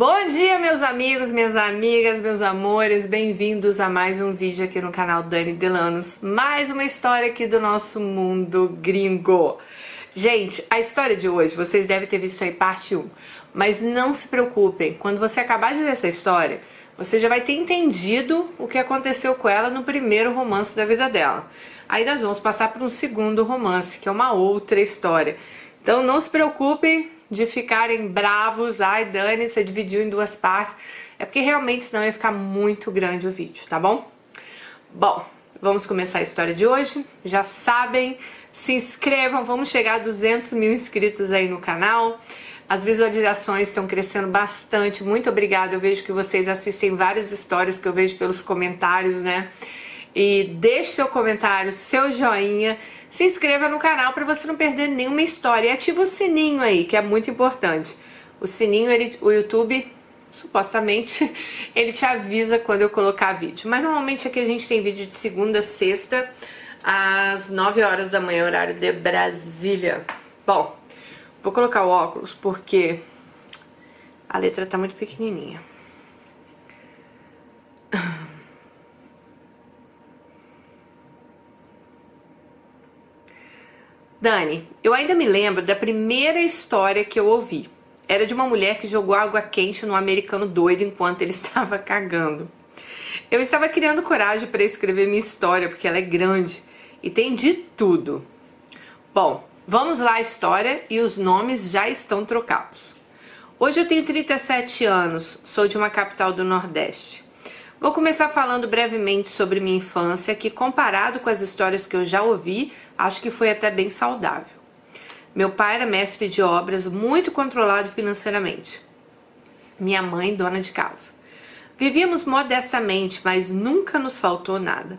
Bom dia, meus amigos, minhas amigas, meus amores, bem-vindos a mais um vídeo aqui no canal Dani Delanos. Mais uma história aqui do nosso mundo gringo. Gente, a história de hoje, vocês devem ter visto aí parte 1, mas não se preocupem, quando você acabar de ver essa história, você já vai ter entendido o que aconteceu com ela no primeiro romance da vida dela. Aí nós vamos passar para um segundo romance, que é uma outra história. Então não se preocupem, de ficarem bravos, ai Dani, você dividiu em duas partes. É porque realmente senão ia ficar muito grande o vídeo, tá bom? Bom, vamos começar a história de hoje. Já sabem, se inscrevam, vamos chegar a 200 mil inscritos aí no canal. As visualizações estão crescendo bastante, muito obrigada. Eu vejo que vocês assistem várias histórias que eu vejo pelos comentários, né? E deixe seu comentário, seu joinha se inscreva no canal para você não perder nenhuma história e ativa o sininho aí, que é muito importante. O sininho, ele, o YouTube, supostamente, ele te avisa quando eu colocar vídeo. Mas normalmente aqui a gente tem vídeo de segunda a sexta, às 9 horas da manhã, horário de Brasília. Bom, vou colocar o óculos porque a letra tá muito pequenininha. Dani, eu ainda me lembro da primeira história que eu ouvi. Era de uma mulher que jogou água quente no americano doido enquanto ele estava cagando. Eu estava criando coragem para escrever minha história, porque ela é grande e tem de tudo. Bom, vamos lá a história e os nomes já estão trocados. Hoje eu tenho 37 anos, sou de uma capital do Nordeste. Vou começar falando brevemente sobre minha infância, que comparado com as histórias que eu já ouvi, acho que foi até bem saudável. Meu pai era mestre de obras, muito controlado financeiramente. Minha mãe, dona de casa. Vivíamos modestamente, mas nunca nos faltou nada.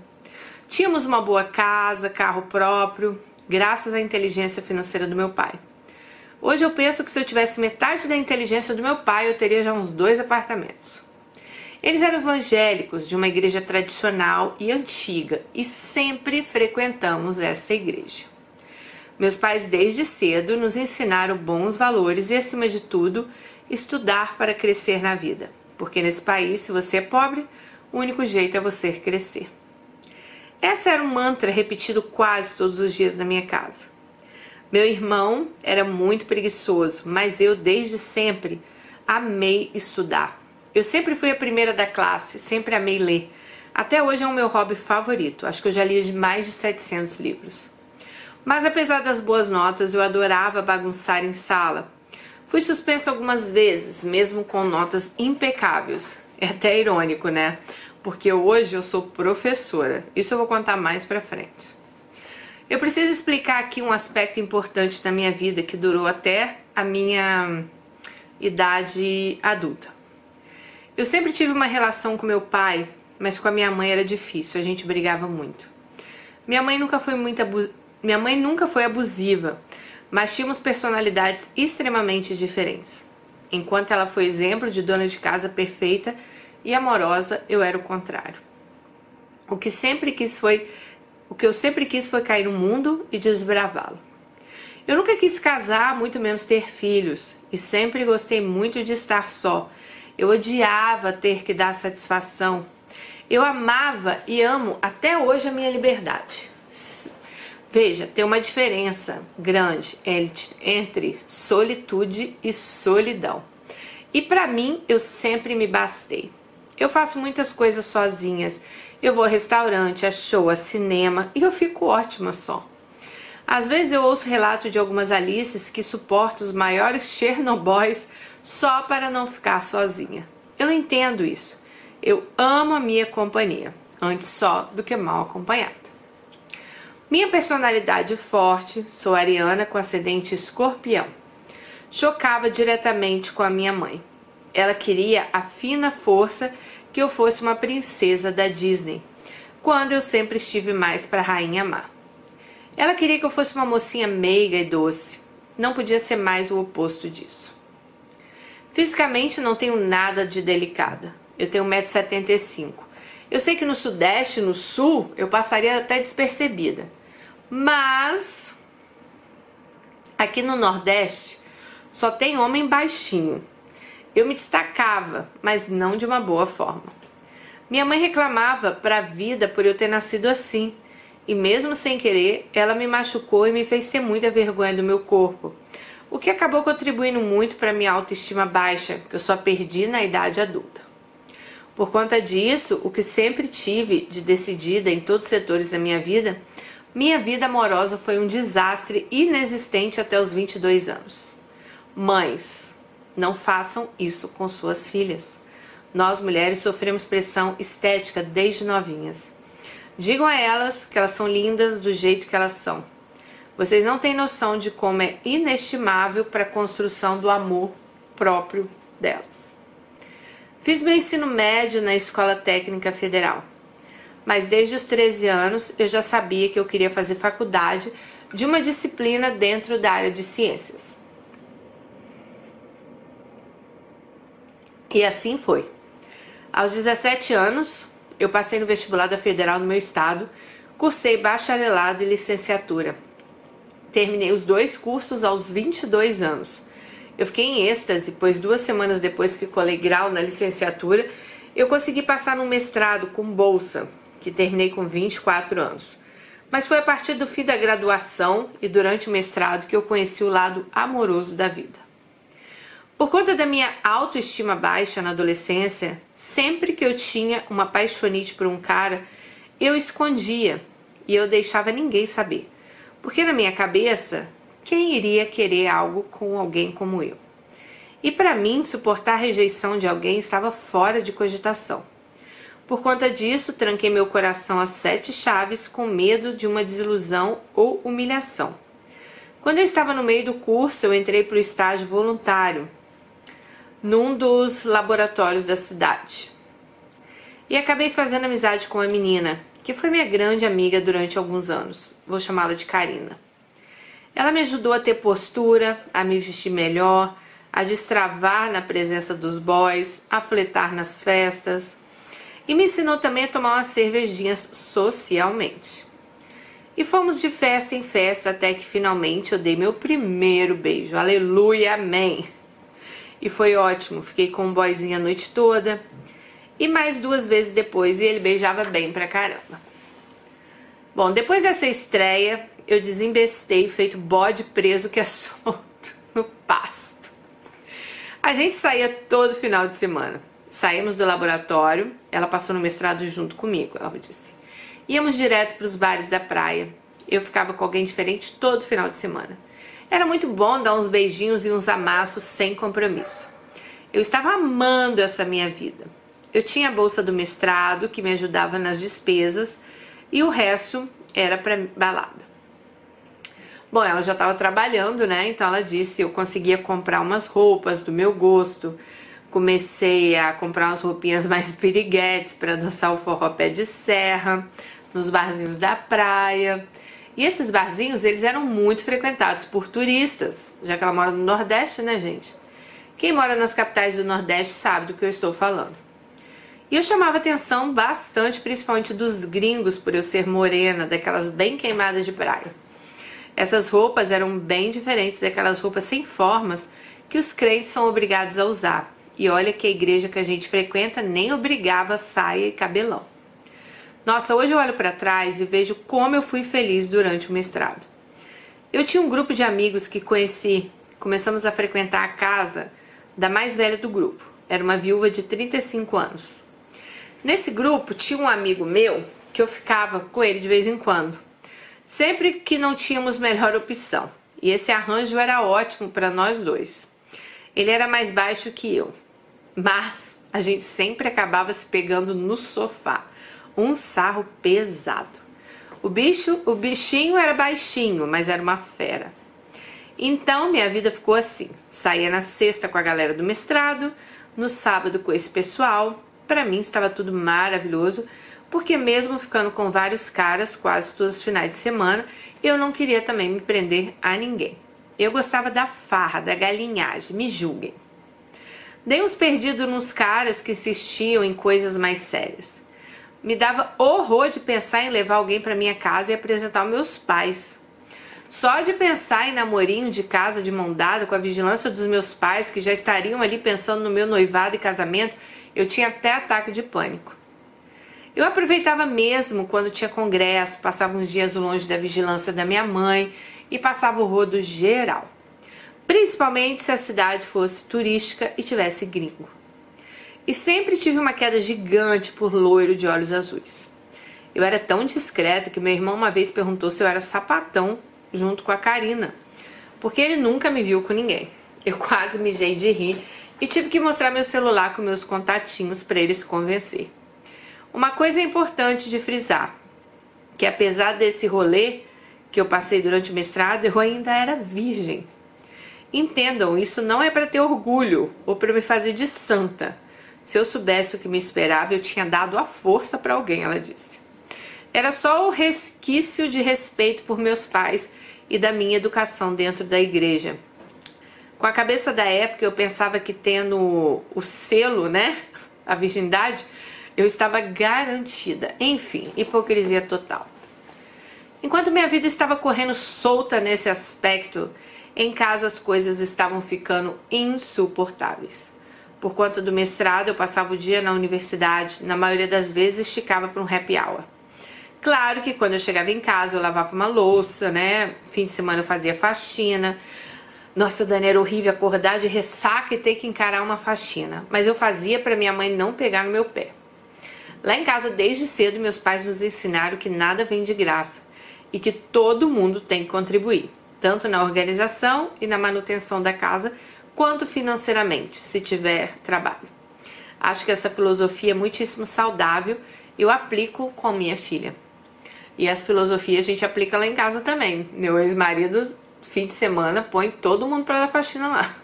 Tínhamos uma boa casa, carro próprio, graças à inteligência financeira do meu pai. Hoje eu penso que se eu tivesse metade da inteligência do meu pai, eu teria já uns dois apartamentos. Eles eram evangélicos de uma igreja tradicional e antiga e sempre frequentamos esta igreja. Meus pais, desde cedo, nos ensinaram bons valores e, acima de tudo, estudar para crescer na vida. Porque nesse país, se você é pobre, o único jeito é você crescer. Essa era um mantra repetido quase todos os dias na minha casa. Meu irmão era muito preguiçoso, mas eu, desde sempre, amei estudar. Eu sempre fui a primeira da classe, sempre amei ler. Até hoje é o meu hobby favorito. Acho que eu já li mais de 700 livros. Mas apesar das boas notas, eu adorava bagunçar em sala. Fui suspensa algumas vezes, mesmo com notas impecáveis. É até irônico, né? Porque hoje eu sou professora. Isso eu vou contar mais pra frente. Eu preciso explicar aqui um aspecto importante da minha vida que durou até a minha idade adulta. Eu sempre tive uma relação com meu pai, mas com a minha mãe era difícil, a gente brigava muito. Minha mãe nunca foi muito abu... minha mãe nunca foi abusiva, mas tínhamos personalidades extremamente diferentes. Enquanto ela foi exemplo de dona de casa perfeita e amorosa, eu era o contrário. O que sempre quis foi o que eu sempre quis foi cair no mundo e desbravá-lo. Eu nunca quis casar, muito menos ter filhos, e sempre gostei muito de estar só eu odiava ter que dar satisfação. Eu amava e amo até hoje a minha liberdade. Veja, tem uma diferença grande entre solitude e solidão. E para mim, eu sempre me bastei. Eu faço muitas coisas sozinhas. Eu vou a restaurante, a show, a cinema e eu fico ótima só. Às vezes eu ouço relato de algumas Alices que suportam os maiores Chernobóis só para não ficar sozinha. Eu entendo isso. Eu amo a minha companhia, antes só do que mal acompanhada. Minha personalidade forte, sou ariana com ascendente escorpião. Chocava diretamente com a minha mãe. Ela queria a fina força que eu fosse uma princesa da Disney, quando eu sempre estive mais para rainha má. Ela queria que eu fosse uma mocinha meiga e doce. Não podia ser mais o oposto disso. Fisicamente não tenho nada de delicada. Eu tenho 1,75m. Eu sei que no sudeste, no sul, eu passaria até despercebida. Mas aqui no nordeste só tem homem baixinho. Eu me destacava, mas não de uma boa forma. Minha mãe reclamava para a vida por eu ter nascido assim, e mesmo sem querer, ela me machucou e me fez ter muita vergonha do meu corpo, o que acabou contribuindo muito para minha autoestima baixa, que eu só perdi na idade adulta. Por conta disso, o que sempre tive de decidida em todos os setores da minha vida, minha vida amorosa foi um desastre inexistente até os 22 anos. Mães, não façam isso com suas filhas. Nós mulheres sofremos pressão estética desde novinhas. Digam a elas que elas são lindas do jeito que elas são. Vocês não têm noção de como é inestimável para a construção do amor próprio delas. Fiz meu ensino médio na Escola Técnica Federal, mas desde os 13 anos eu já sabia que eu queria fazer faculdade de uma disciplina dentro da área de ciências. E assim foi. Aos 17 anos, eu passei no vestibular da Federal no meu estado, cursei bacharelado e licenciatura. Terminei os dois cursos aos 22 anos. Eu fiquei em êxtase, pois duas semanas depois que colei grau na licenciatura, eu consegui passar no mestrado com bolsa, que terminei com 24 anos. Mas foi a partir do fim da graduação e durante o mestrado que eu conheci o lado amoroso da vida. Por conta da minha autoestima baixa na adolescência, sempre que eu tinha uma paixonite por um cara, eu escondia e eu deixava ninguém saber. Porque na minha cabeça, quem iria querer algo com alguém como eu? E para mim, suportar a rejeição de alguém estava fora de cogitação. Por conta disso, tranquei meu coração a sete chaves com medo de uma desilusão ou humilhação. Quando eu estava no meio do curso, eu entrei para o estágio voluntário num dos laboratórios da cidade. E acabei fazendo amizade com uma menina, que foi minha grande amiga durante alguns anos. Vou chamá-la de Karina. Ela me ajudou a ter postura, a me vestir melhor, a destravar na presença dos boys, a fletar nas festas. E me ensinou também a tomar umas cervejinhas socialmente. E fomos de festa em festa até que finalmente eu dei meu primeiro beijo. Aleluia, amém. E foi ótimo, fiquei com o boyzinho a noite toda. E mais duas vezes depois, e ele beijava bem pra caramba. Bom, depois dessa estreia, eu desembestei feito bode preso que é solto no pasto. A gente saía todo final de semana. Saímos do laboratório, ela passou no mestrado junto comigo, ela disse. Íamos direto para os bares da praia. Eu ficava com alguém diferente todo final de semana. Era muito bom dar uns beijinhos e uns amassos sem compromisso. Eu estava amando essa minha vida. Eu tinha a bolsa do mestrado que me ajudava nas despesas e o resto era para balada. Bom, ela já estava trabalhando, né? Então ela disse: eu conseguia comprar umas roupas do meu gosto. Comecei a comprar umas roupinhas mais piriguetes para dançar o forró pé de serra nos barzinhos da praia. E esses barzinhos, eles eram muito frequentados por turistas, já que ela mora no Nordeste, né, gente? Quem mora nas capitais do Nordeste sabe do que eu estou falando. E eu chamava atenção bastante, principalmente dos gringos, por eu ser morena, daquelas bem queimadas de praia. Essas roupas eram bem diferentes daquelas roupas sem formas que os crentes são obrigados a usar. E olha que a igreja que a gente frequenta nem obrigava saia e cabelão. Nossa, hoje eu olho para trás e vejo como eu fui feliz durante o mestrado. Eu tinha um grupo de amigos que conheci, começamos a frequentar a casa da mais velha do grupo. Era uma viúva de 35 anos. Nesse grupo tinha um amigo meu que eu ficava com ele de vez em quando, sempre que não tínhamos melhor opção. E esse arranjo era ótimo para nós dois. Ele era mais baixo que eu, mas a gente sempre acabava se pegando no sofá um sarro pesado. O bicho, o bichinho era baixinho, mas era uma fera. Então minha vida ficou assim: saía na sexta com a galera do mestrado, no sábado com esse pessoal. Para mim estava tudo maravilhoso, porque mesmo ficando com vários caras quase todos os finais de semana, eu não queria também me prender a ninguém. Eu gostava da farra, da galinhagem, me julguem. Dei uns perdidos nos caras que insistiam em coisas mais sérias. Me dava horror de pensar em levar alguém para minha casa e apresentar meus pais. Só de pensar em namorinho de casa de mão dada com a vigilância dos meus pais, que já estariam ali pensando no meu noivado e casamento, eu tinha até ataque de pânico. Eu aproveitava mesmo quando tinha congresso, passava uns dias longe da vigilância da minha mãe e passava o rodo geral. Principalmente se a cidade fosse turística e tivesse gringo. E sempre tive uma queda gigante por loiro de olhos azuis. Eu era tão discreta que meu irmão uma vez perguntou se eu era sapatão junto com a Karina, porque ele nunca me viu com ninguém. Eu quase mijei de rir e tive que mostrar meu celular com meus contatinhos para ele se convencer. Uma coisa importante de frisar, que apesar desse rolê que eu passei durante o mestrado, eu ainda era virgem. Entendam, isso não é para ter orgulho ou para me fazer de santa. Se eu soubesse o que me esperava, eu tinha dado a força para alguém, ela disse. Era só o resquício de respeito por meus pais e da minha educação dentro da igreja. Com a cabeça da época, eu pensava que tendo o selo, né, a virgindade, eu estava garantida. Enfim, hipocrisia total. Enquanto minha vida estava correndo solta nesse aspecto, em casa as coisas estavam ficando insuportáveis. Por conta do mestrado, eu passava o dia na universidade, na maioria das vezes esticava para um happy hour. Claro que quando eu chegava em casa, eu lavava uma louça, né? Fim de semana eu fazia faxina. Nossa, Dani, era horrível acordar de ressaca e ter que encarar uma faxina. Mas eu fazia para minha mãe não pegar no meu pé. Lá em casa, desde cedo, meus pais nos ensinaram que nada vem de graça e que todo mundo tem que contribuir, tanto na organização e na manutenção da casa, quanto financeiramente, se tiver trabalho. Acho que essa filosofia é muitíssimo saudável eu aplico com minha filha. E as filosofias a gente aplica lá em casa também. Meu ex-marido, fim de semana, põe todo mundo para dar faxina lá.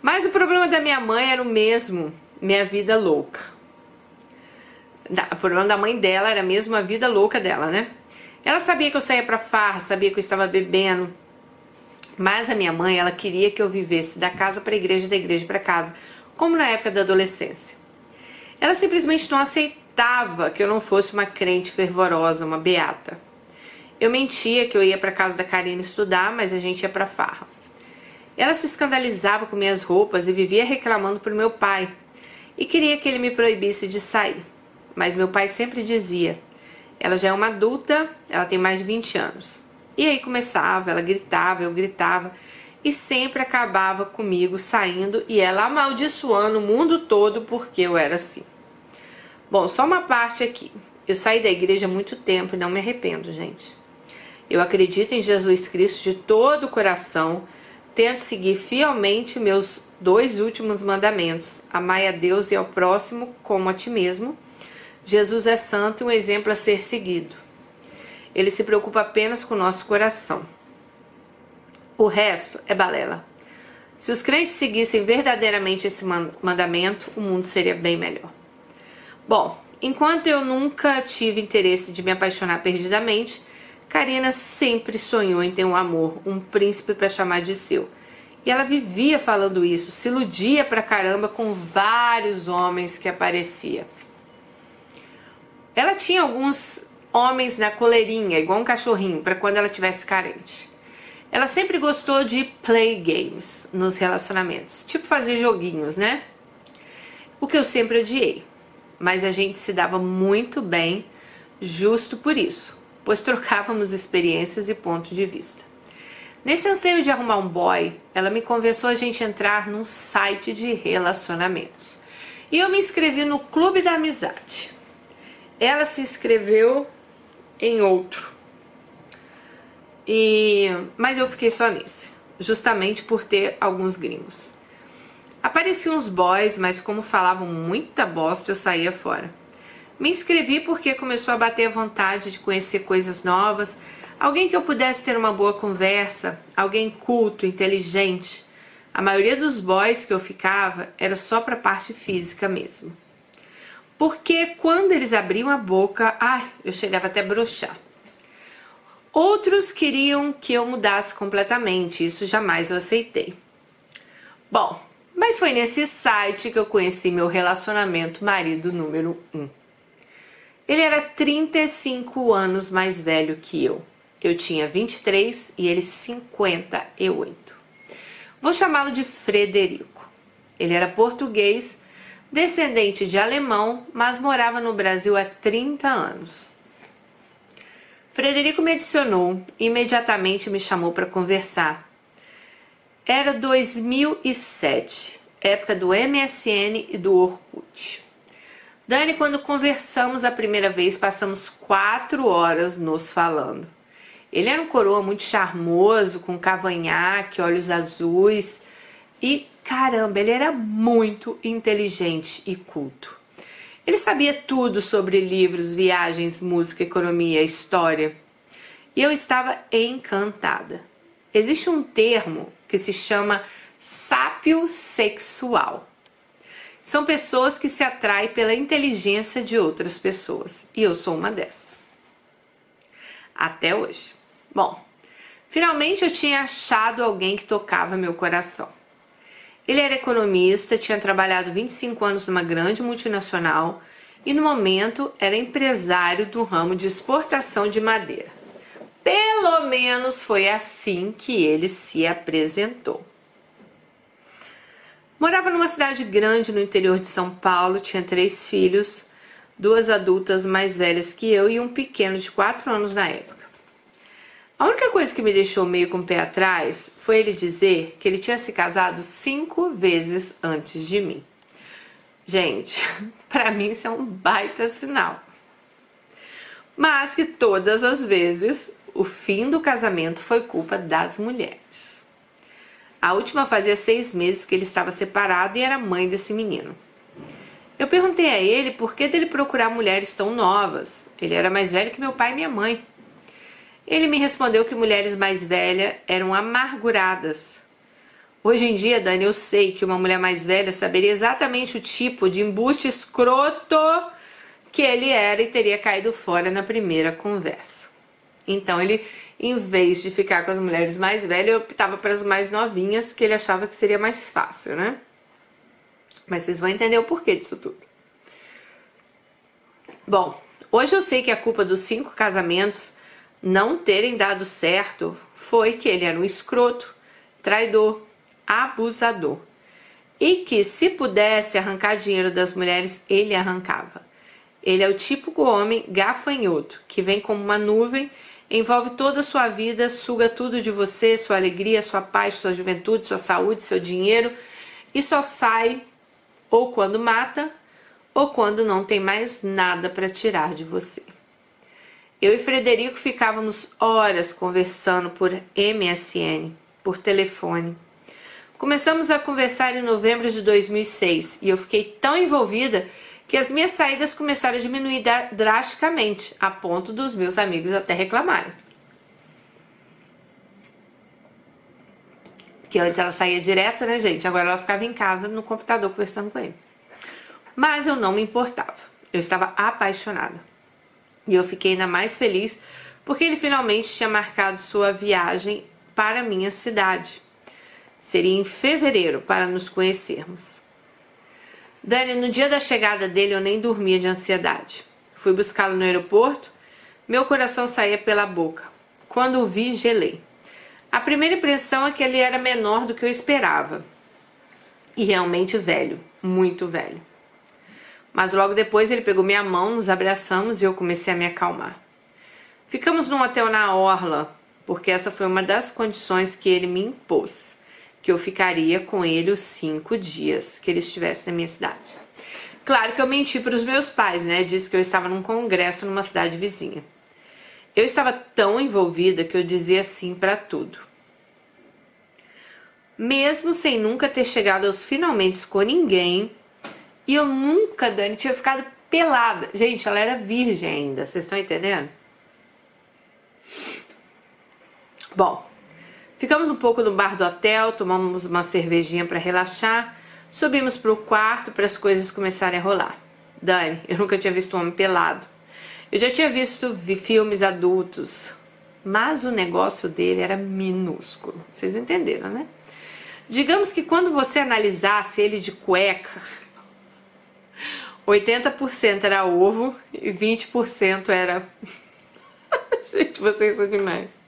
Mas o problema da minha mãe era o mesmo, minha vida louca o problema da mãe dela era mesmo a vida louca dela, né? Ela sabia que eu saía pra farra, sabia que eu estava bebendo. Mas a minha mãe, ela queria que eu vivesse da casa para a igreja, da igreja para casa, como na época da adolescência. Ela simplesmente não aceitava que eu não fosse uma crente fervorosa, uma beata. Eu mentia que eu ia para casa da Karina estudar, mas a gente ia para farra. Ela se escandalizava com minhas roupas e vivia reclamando pro meu pai e queria que ele me proibisse de sair. Mas meu pai sempre dizia: ela já é uma adulta, ela tem mais de 20 anos. E aí começava, ela gritava, eu gritava e sempre acabava comigo saindo e ela amaldiçoando o mundo todo porque eu era assim. Bom, só uma parte aqui. Eu saí da igreja há muito tempo e não me arrependo, gente. Eu acredito em Jesus Cristo de todo o coração, tento seguir fielmente meus dois últimos mandamentos: amai a Deus e ao próximo como a ti mesmo Jesus é santo e um exemplo a ser seguido. Ele se preocupa apenas com o nosso coração. O resto é balela. Se os crentes seguissem verdadeiramente esse mandamento, o mundo seria bem melhor. Bom, enquanto eu nunca tive interesse de me apaixonar perdidamente, Karina sempre sonhou em ter um amor, um príncipe para chamar de seu. E ela vivia falando isso, se iludia pra caramba com vários homens que aparecia. Ela tinha alguns homens na coleirinha, igual um cachorrinho, para quando ela tivesse carente. Ela sempre gostou de play games nos relacionamentos, tipo fazer joguinhos, né? O que eu sempre odiei. Mas a gente se dava muito bem, justo por isso, pois trocávamos experiências e ponto de vista. Nesse anseio de arrumar um boy, ela me convenceu a gente entrar num site de relacionamentos. E eu me inscrevi no Clube da Amizade. Ela se inscreveu em outro. E mas eu fiquei só nesse, justamente por ter alguns gringos. Apareciam uns boys, mas como falavam muita bosta, eu saía fora. Me inscrevi porque começou a bater a vontade de conhecer coisas novas, alguém que eu pudesse ter uma boa conversa, alguém culto, inteligente. A maioria dos boys que eu ficava era só para parte física mesmo porque quando eles abriam a boca, ai, eu chegava até a broxar. Outros queriam que eu mudasse completamente, isso jamais eu aceitei. Bom, mas foi nesse site que eu conheci meu relacionamento marido número 1. Um. Ele era 35 anos mais velho que eu. Eu tinha 23 e ele 58. Vou chamá-lo de Frederico. Ele era português, descendente de alemão, mas morava no Brasil há 30 anos. Frederico me adicionou e imediatamente me chamou para conversar. Era 2007, época do MSN e do Orkut. Dani, quando conversamos a primeira vez, passamos quatro horas nos falando. Ele era um coroa muito charmoso, com cavanhaque, olhos azuis e caramba, ele era muito inteligente e culto. Ele sabia tudo sobre livros, viagens, música, economia, história. E eu estava encantada. Existe um termo que se chama sápio sexual. São pessoas que se atraem pela inteligência de outras pessoas. E eu sou uma dessas. Até hoje. Bom, finalmente eu tinha achado alguém que tocava meu coração. Ele era economista, tinha trabalhado 25 anos numa grande multinacional e no momento era empresário do ramo de exportação de madeira. Pelo menos foi assim que ele se apresentou. Morava numa cidade grande no interior de São Paulo, tinha três filhos, duas adultas mais velhas que eu e um pequeno de quatro anos na época. A única coisa que me deixou meio com o pé atrás foi ele dizer que ele tinha se casado cinco vezes antes de mim. Gente, para mim isso é um baita sinal. Mas que todas as vezes o fim do casamento foi culpa das mulheres. A última fazia seis meses que ele estava separado e era mãe desse menino. Eu perguntei a ele por que dele procurar mulheres tão novas. Ele era mais velho que meu pai e minha mãe. Ele me respondeu que mulheres mais velhas eram amarguradas. Hoje em dia, Dani, eu sei que uma mulher mais velha saberia exatamente o tipo de embuste escroto que ele era e teria caído fora na primeira conversa. Então ele, em vez de ficar com as mulheres mais velhas, optava para as mais novinhas, que ele achava que seria mais fácil, né? Mas vocês vão entender o porquê disso tudo. Bom, hoje eu sei que a culpa dos cinco casamentos não terem dado certo foi que ele era um escroto, traidor, abusador. E que se pudesse arrancar dinheiro das mulheres, ele arrancava. Ele é o típico homem gafanhoto, que vem como uma nuvem, envolve toda a sua vida, suga tudo de você, sua alegria, sua paz, sua juventude, sua saúde, seu dinheiro, e só sai ou quando mata ou quando não tem mais nada para tirar de você. Eu e Frederico ficávamos horas conversando por MSN, por telefone. Começamos a conversar em novembro de 2006 e eu fiquei tão envolvida que as minhas saídas começaram a diminuir drasticamente, a ponto dos meus amigos até reclamarem. Que antes ela saía direto, né, gente? Agora ela ficava em casa no computador conversando com ele. Mas eu não me importava. Eu estava apaixonada. E eu fiquei ainda mais feliz porque ele finalmente tinha marcado sua viagem para minha cidade. Seria em fevereiro para nos conhecermos. Dani, no dia da chegada dele eu nem dormia de ansiedade. Fui buscá-lo no aeroporto, meu coração saía pela boca. Quando o vi, gelei. A primeira impressão é que ele era menor do que eu esperava. E realmente velho, muito velho. Mas logo depois ele pegou minha mão, nos abraçamos e eu comecei a me acalmar. Ficamos num hotel na Orla, porque essa foi uma das condições que ele me impôs, que eu ficaria com ele os cinco dias que ele estivesse na minha cidade. Claro que eu menti para os meus pais, né? Disse que eu estava num congresso numa cidade vizinha. Eu estava tão envolvida que eu dizia sim para tudo. Mesmo sem nunca ter chegado aos finalmente com ninguém, e eu nunca, Dani, tinha ficado pelada. Gente, ela era virgem ainda, vocês estão entendendo? Bom, ficamos um pouco no bar do hotel, tomamos uma cervejinha para relaxar, subimos pro quarto para as coisas começarem a rolar. Dani, eu nunca tinha visto um homem pelado. Eu já tinha visto filmes adultos, mas o negócio dele era minúsculo. Vocês entenderam, né? Digamos que quando você analisasse ele de cueca, 80% era ovo e 20% era. Gente, vocês são demais.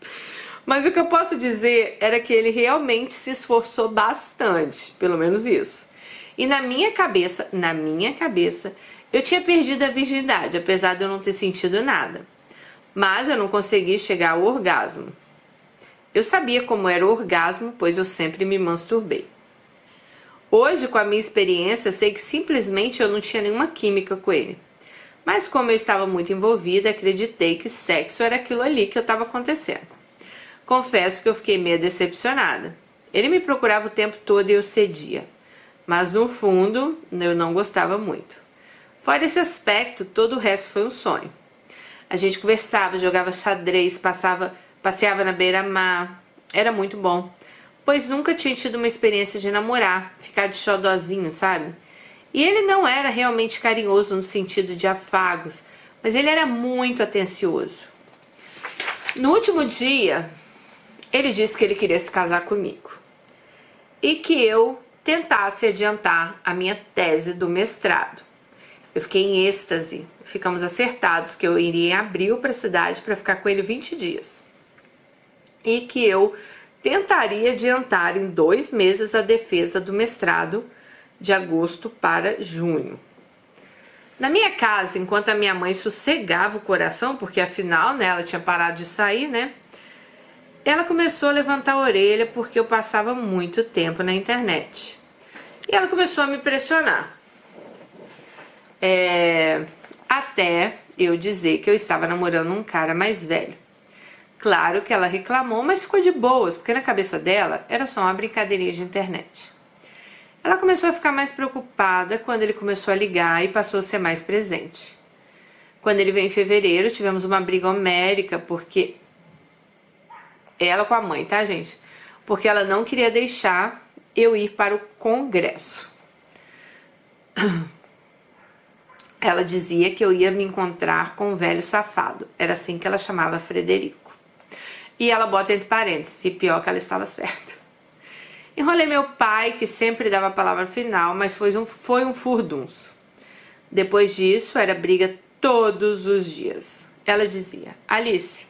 Mas o que eu posso dizer era que ele realmente se esforçou bastante, pelo menos isso. E na minha cabeça, na minha cabeça, eu tinha perdido a virgindade, apesar de eu não ter sentido nada. Mas eu não consegui chegar ao orgasmo. Eu sabia como era o orgasmo, pois eu sempre me masturbei. Hoje, com a minha experiência, sei que simplesmente eu não tinha nenhuma química com ele. Mas como eu estava muito envolvida, acreditei que sexo era aquilo ali que eu estava acontecendo. Confesso que eu fiquei meio decepcionada. Ele me procurava o tempo todo e eu cedia. Mas no fundo, eu não gostava muito. Fora esse aspecto, todo o resto foi um sonho. A gente conversava, jogava xadrez, passava, passeava na beira-mar. Era muito bom, pois nunca tinha tido uma experiência de namorar, ficar de xodozinho, sabe? E ele não era realmente carinhoso no sentido de afagos, mas ele era muito atencioso. No último dia, ele disse que ele queria se casar comigo e que eu tentasse adiantar a minha tese do mestrado. Eu fiquei em êxtase. Ficamos acertados que eu iria em abril para a cidade para ficar com ele 20 dias. E que eu tentaria adiantar em dois meses a defesa do mestrado de agosto para junho. Na minha casa, enquanto a minha mãe sossegava o coração, porque afinal né, ela tinha parado de sair, né? Ela começou a levantar a orelha porque eu passava muito tempo na internet. E ela começou a me pressionar. É, até eu dizer que eu estava namorando um cara mais velho. Claro que ela reclamou, mas ficou de boas, porque na cabeça dela era só uma brincadeirinha de internet. Ela começou a ficar mais preocupada quando ele começou a ligar e passou a ser mais presente. Quando ele veio em fevereiro, tivemos uma briga homérica, porque. Ela com a mãe, tá, gente? Porque ela não queria deixar eu ir para o congresso. Ela dizia que eu ia me encontrar com um velho safado. Era assim que ela chamava Frederico. E ela bota entre parênteses, e pior que ela estava certa. Enrolei meu pai, que sempre dava a palavra final, mas foi um, foi um furdunço. Depois disso, era briga todos os dias. Ela dizia: Alice,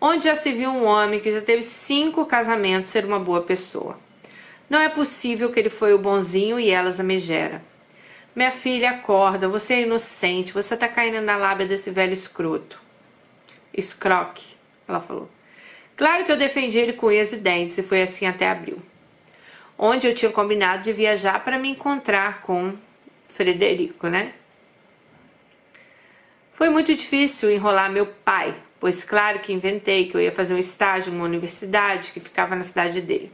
onde já se viu um homem que já teve cinco casamentos ser uma boa pessoa? Não é possível que ele foi o bonzinho e elas a megera. Minha filha, acorda, você é inocente, você tá caindo na lábia desse velho escroto. Escroque, ela falou. Claro que eu defendi ele com unhas e dentes e foi assim até abril onde eu tinha combinado de viajar para me encontrar com Frederico, né? Foi muito difícil enrolar meu pai, pois claro que inventei que eu ia fazer um estágio numa universidade que ficava na cidade dele.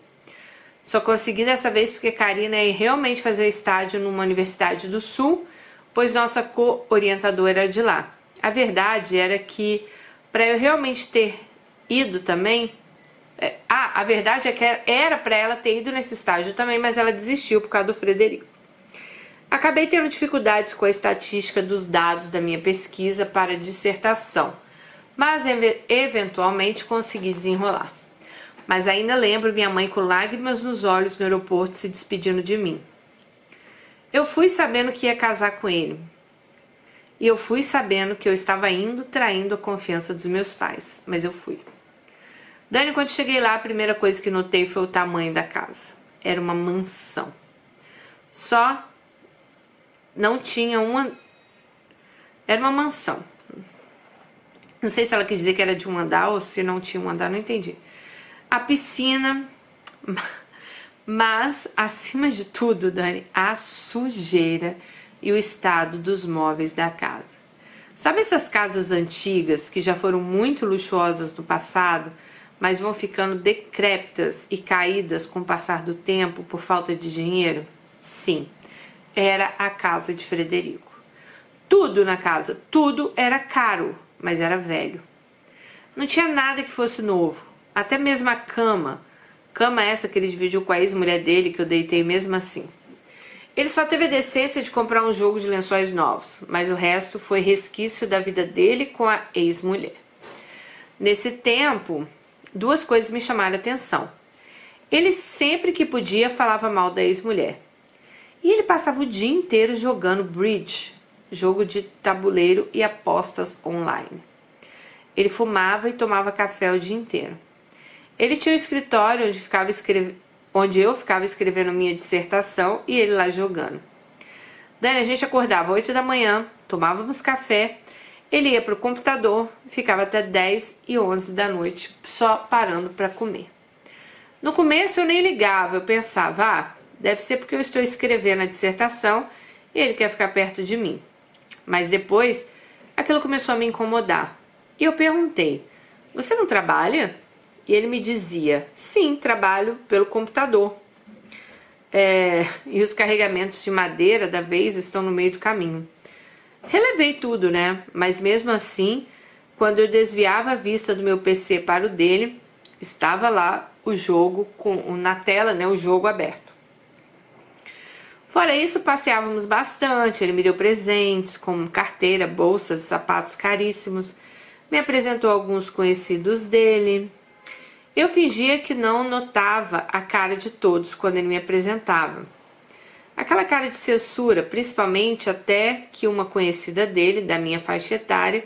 Só consegui dessa vez porque Karina ia realmente fazer o estágio numa universidade do sul, pois nossa co-orientadora era de lá. A verdade era que para eu realmente ter ido também, é, ah, a verdade é que era para ela ter ido nesse estágio também, mas ela desistiu por causa do Frederico. Acabei tendo dificuldades com a estatística dos dados da minha pesquisa para dissertação, mas eventualmente consegui desenrolar. Mas ainda lembro minha mãe com lágrimas nos olhos no aeroporto se despedindo de mim. Eu fui sabendo que ia casar com ele. E eu fui sabendo que eu estava indo traindo a confiança dos meus pais, mas eu fui. Dani, quando cheguei lá, a primeira coisa que notei foi o tamanho da casa. Era uma mansão. Só não tinha uma. Era uma mansão. Não sei se ela quis dizer que era de um andar ou se não tinha um andar, não entendi. A piscina, mas acima de tudo, Dani, a sujeira e o estado dos móveis da casa. Sabe essas casas antigas que já foram muito luxuosas no passado, mas vão ficando decrépitas e caídas com o passar do tempo por falta de dinheiro? Sim, era a casa de Frederico. Tudo na casa, tudo era caro, mas era velho. Não tinha nada que fosse novo, até mesmo a cama. Cama essa que ele dividiu com a ex-mulher dele, que eu deitei mesmo assim. Ele só teve a decência de comprar um jogo de lençóis novos, mas o resto foi resquício da vida dele com a ex-mulher. Nesse tempo, duas coisas me chamaram a atenção. Ele sempre que podia falava mal da ex-mulher. E ele passava o dia inteiro jogando bridge, jogo de tabuleiro e apostas online. Ele fumava e tomava café o dia inteiro. Ele tinha um escritório onde, ficava escreve... onde eu ficava escrevendo minha dissertação e ele lá jogando. Dani, a gente acordava às 8 da manhã, tomávamos café, ele ia para o computador, ficava até 10 e 11 da noite, só parando para comer. No começo eu nem ligava, eu pensava, ah, deve ser porque eu estou escrevendo a dissertação e ele quer ficar perto de mim. Mas depois aquilo começou a me incomodar. E eu perguntei: Você não trabalha? E ele me dizia: Sim, trabalho pelo computador. É, e os carregamentos de madeira da vez estão no meio do caminho. Relevei tudo, né? Mas mesmo assim, quando eu desviava a vista do meu PC para o dele, estava lá o jogo com na tela, né, o jogo aberto. Fora isso, passeávamos bastante. Ele me deu presentes, como carteira, bolsas, sapatos caríssimos. Me apresentou alguns conhecidos dele. Eu fingia que não notava a cara de todos quando ele me apresentava. Aquela cara de censura, principalmente até que uma conhecida dele, da minha faixa etária,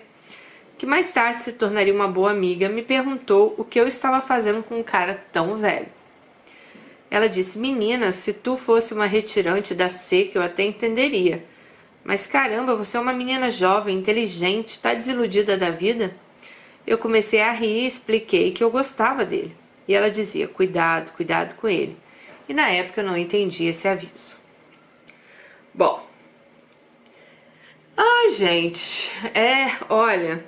que mais tarde se tornaria uma boa amiga, me perguntou o que eu estava fazendo com um cara tão velho. Ela disse: Menina, se tu fosse uma retirante da seca, eu até entenderia. Mas caramba, você é uma menina jovem, inteligente, está desiludida da vida? Eu comecei a rir e expliquei que eu gostava dele. E ela dizia: Cuidado, cuidado com ele. E na época eu não entendi esse aviso. Bom. Ai, gente, é, olha,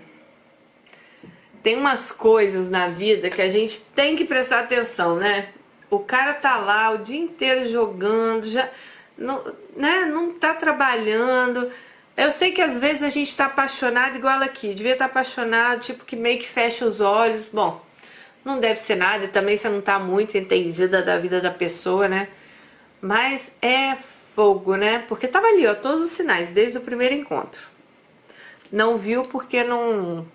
tem umas coisas na vida que a gente tem que prestar atenção, né? O cara tá lá o dia inteiro jogando, já não, né, não tá trabalhando. Eu sei que às vezes a gente tá apaixonado igual aqui, devia estar tá apaixonado, tipo que meio que fecha os olhos. Bom, não deve ser nada, também você não tá muito entendida da vida da pessoa, né? Mas é fogo, né? Porque tava ali, ó, todos os sinais desde o primeiro encontro. Não viu porque não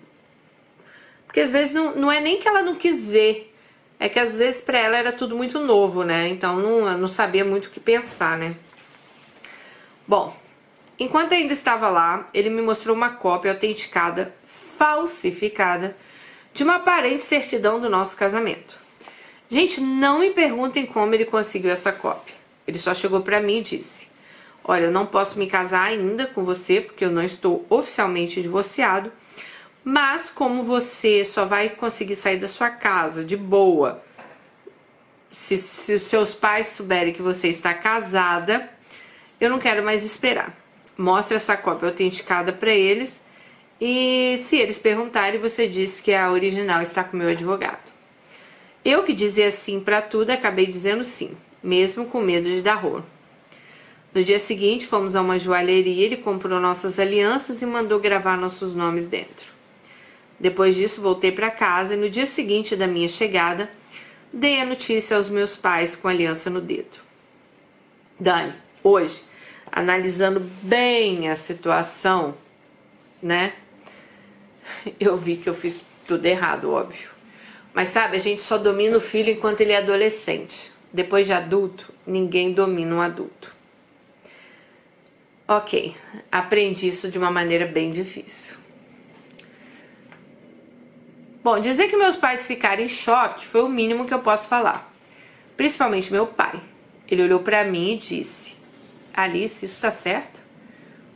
porque às vezes não, não é nem que ela não quis ver, é que às vezes para ela era tudo muito novo, né? Então não, não sabia muito o que pensar, né? Bom, enquanto ainda estava lá, ele me mostrou uma cópia autenticada, falsificada, de uma aparente certidão do nosso casamento. Gente, não me perguntem como ele conseguiu essa cópia. Ele só chegou para mim e disse: Olha, eu não posso me casar ainda com você porque eu não estou oficialmente divorciado mas como você só vai conseguir sair da sua casa de boa se, se seus pais souberem que você está casada, eu não quero mais esperar. Mostre essa cópia autenticada para eles e se eles perguntarem, você diz que a original está com meu advogado. Eu que dizia sim para tudo, acabei dizendo sim, mesmo com medo de dar rolo. No dia seguinte, fomos a uma joalheria, ele comprou nossas alianças e mandou gravar nossos nomes dentro. Depois disso, voltei para casa e no dia seguinte da minha chegada, dei a notícia aos meus pais com a aliança no dedo. Dani, hoje, analisando bem a situação, né? Eu vi que eu fiz tudo errado, óbvio. Mas sabe, a gente só domina o filho enquanto ele é adolescente. Depois de adulto, ninguém domina um adulto. Ok, aprendi isso de uma maneira bem difícil. Bom, dizer que meus pais ficaram em choque foi o mínimo que eu posso falar. Principalmente meu pai. Ele olhou para mim e disse: Alice, isso tá certo?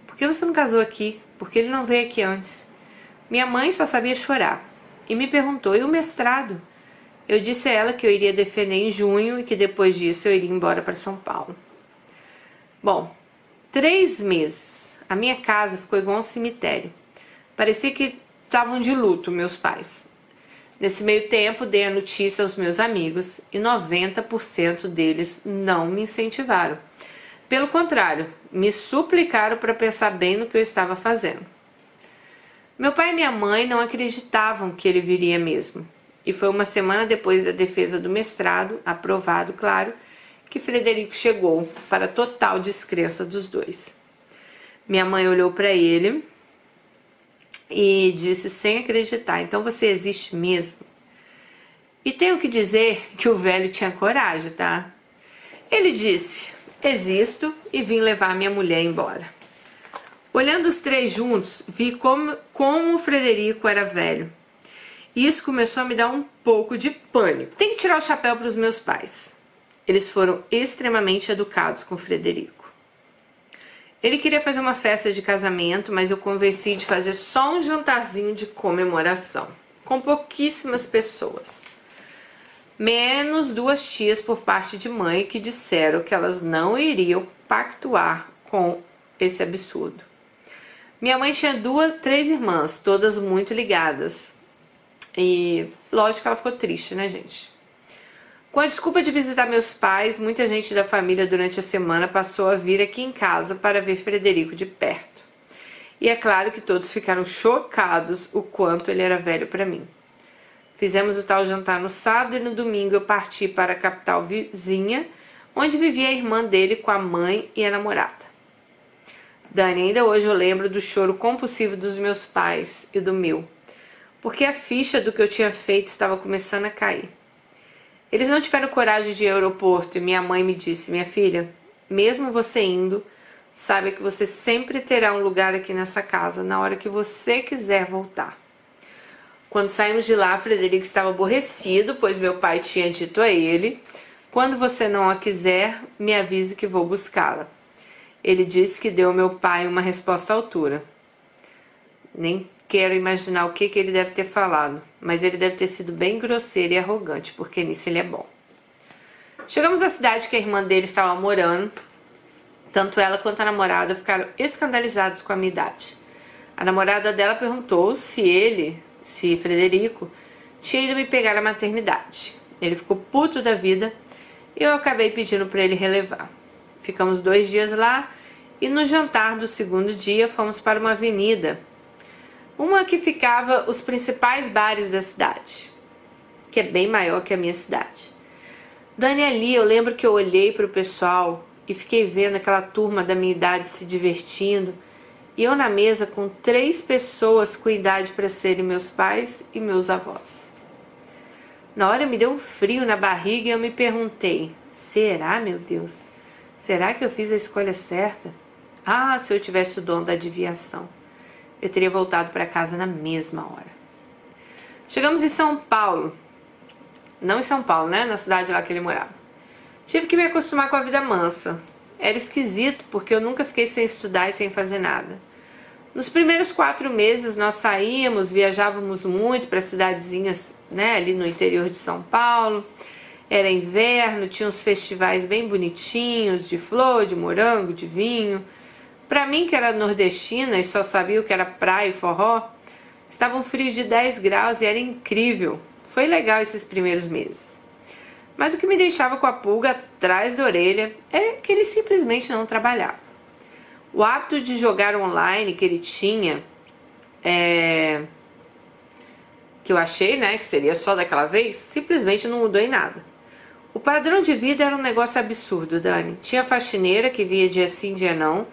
Por que você não casou aqui? Por que ele não veio aqui antes? Minha mãe só sabia chorar e me perguntou: e o mestrado? Eu disse a ela que eu iria defender em junho e que depois disso eu iria embora para São Paulo. Bom, três meses. A minha casa ficou igual um cemitério. Parecia que estavam de luto meus pais. Nesse meio tempo, dei a notícia aos meus amigos e 90% deles não me incentivaram. Pelo contrário, me suplicaram para pensar bem no que eu estava fazendo. Meu pai e minha mãe não acreditavam que ele viria mesmo. E foi uma semana depois da defesa do mestrado, aprovado, claro, que Frederico chegou, para total descrença dos dois. Minha mãe olhou para ele e disse sem acreditar: Então você existe mesmo? E tenho que dizer que o velho tinha coragem, tá? Ele disse: Existo e vim levar minha mulher embora. Olhando os três juntos, vi como, como o Frederico era velho. E isso começou a me dar um pouco de pânico. Tem que tirar o chapéu para os meus pais. Eles foram extremamente educados com Frederico. Ele queria fazer uma festa de casamento, mas eu convenci de fazer só um jantarzinho de comemoração, com pouquíssimas pessoas. Menos duas tias por parte de mãe que disseram que elas não iriam pactuar com esse absurdo. Minha mãe tinha duas, três irmãs, todas muito ligadas. E lógico que ela ficou triste, né, gente? Com a desculpa de visitar meus pais, muita gente da família durante a semana passou a vir aqui em casa para ver Frederico de perto. E é claro que todos ficaram chocados o quanto ele era velho para mim. Fizemos o tal jantar no sábado e no domingo eu parti para a capital vizinha, onde vivia a irmã dele com a mãe e a namorada. Dani, ainda hoje eu lembro do choro compulsivo dos meus pais e do meu, porque a ficha do que eu tinha feito estava começando a cair. Eles não tiveram coragem de ir ao aeroporto e minha mãe me disse: Minha filha, mesmo você indo, saiba que você sempre terá um lugar aqui nessa casa na hora que você quiser voltar. Quando saímos de lá, Frederico estava aborrecido, pois meu pai tinha dito a ele: Quando você não a quiser, me avise que vou buscá-la. Ele disse que deu ao meu pai uma resposta à altura. Nem quero imaginar o que, que ele deve ter falado, mas ele deve ter sido bem grosseiro e arrogante, porque nisso ele é bom. Chegamos à cidade que a irmã dele estava morando. Tanto ela quanto a namorada ficaram escandalizados com a minha idade. A namorada dela perguntou se ele, se Frederico, tinha ido me pegar na maternidade. Ele ficou puto da vida e eu acabei pedindo para ele relevar. Ficamos dois dias lá e no jantar do segundo dia fomos para uma avenida, uma que ficava os principais bares da cidade, que é bem maior que a minha cidade. Dani ali, eu lembro que eu olhei para o pessoal e fiquei vendo aquela turma da minha idade se divertindo e eu na mesa com três pessoas com idade para serem meus pais e meus avós. Na hora me deu um frio na barriga e eu me perguntei: será, meu Deus? Será que eu fiz a escolha certa? Ah, se eu tivesse o dom da adivinhação, eu teria voltado para casa na mesma hora. Chegamos em São Paulo, não em São Paulo, né? Na cidade lá que ele morava. Tive que me acostumar com a vida mansa. Era esquisito porque eu nunca fiquei sem estudar e sem fazer nada. Nos primeiros quatro meses nós saíamos, viajávamos muito para cidadezinhas, né, ali no interior de São Paulo. Era inverno, tinha uns festivais bem bonitinhos de flor, de morango, de vinho. Para mim, que era nordestina e só sabia o que era praia e forró, estava um frio de 10 graus e era incrível. Foi legal esses primeiros meses. Mas o que me deixava com a pulga atrás da orelha é que ele simplesmente não trabalhava. O hábito de jogar online que ele tinha, é... que eu achei né, que seria só daquela vez, simplesmente não mudou em nada. O padrão de vida era um negócio absurdo, Dani. Tinha faxineira que via dia sim, dia não,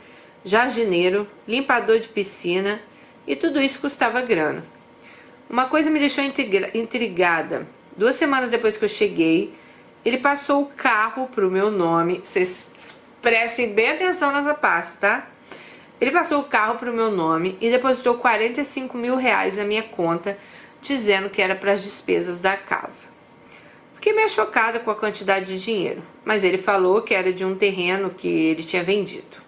jardineiro, limpador de piscina e tudo isso custava grana. Uma coisa me deixou intrigada. Duas semanas depois que eu cheguei, ele passou o carro pro meu nome. Vocês prestem bem atenção nessa parte, tá? Ele passou o carro pro meu nome e depositou 45 mil reais na minha conta, dizendo que era para as despesas da casa. Fiquei meio chocada com a quantidade de dinheiro, mas ele falou que era de um terreno que ele tinha vendido.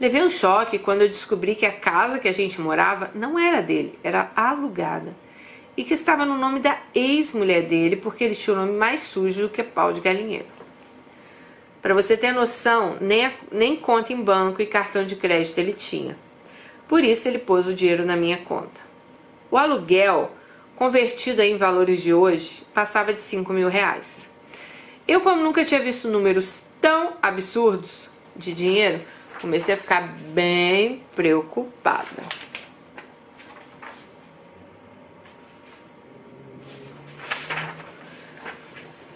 Levei um choque quando eu descobri que a casa que a gente morava não era dele, era alugada. E que estava no nome da ex-mulher dele, porque ele tinha o nome mais sujo do que pau de galinheiro. Para você ter noção, nem, nem conta em banco e cartão de crédito ele tinha. Por isso ele pôs o dinheiro na minha conta. O aluguel convertido em valores de hoje, passava de 5 mil reais. Eu, como nunca tinha visto números tão absurdos de dinheiro, comecei a ficar bem preocupada.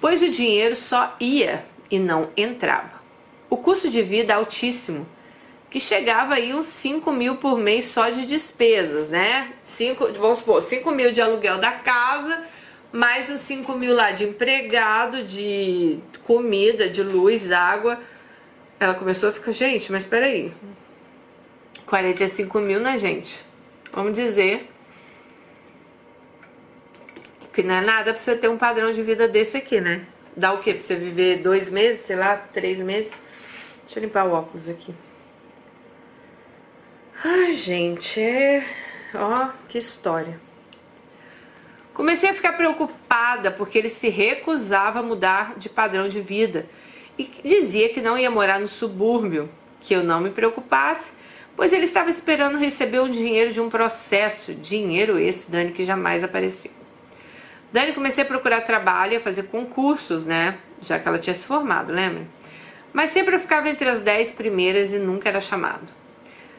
Pois o dinheiro só ia e não entrava. O custo de vida altíssimo que chegava aí uns 5 mil por mês só de despesas, né? Cinco, vamos supor, 5 mil de aluguel da casa, mais uns 5 mil lá de empregado, de comida, de luz, água. Ela começou a ficar, gente, mas peraí, 45 mil, né, gente? Vamos dizer Que não é nada pra você ter um padrão de vida desse aqui, né? Dá o quê? Pra você viver dois meses, sei lá, três meses? Deixa eu limpar o óculos aqui. Ai, gente, é. Ó, que história. Comecei a ficar preocupada porque ele se recusava a mudar de padrão de vida e dizia que não ia morar no subúrbio, que eu não me preocupasse, pois ele estava esperando receber o dinheiro de um processo, dinheiro esse, Dani, que jamais apareceu. Dani comecei a procurar trabalho e a fazer concursos, né? Já que ela tinha se formado, lembra? Mas sempre eu ficava entre as dez primeiras e nunca era chamado.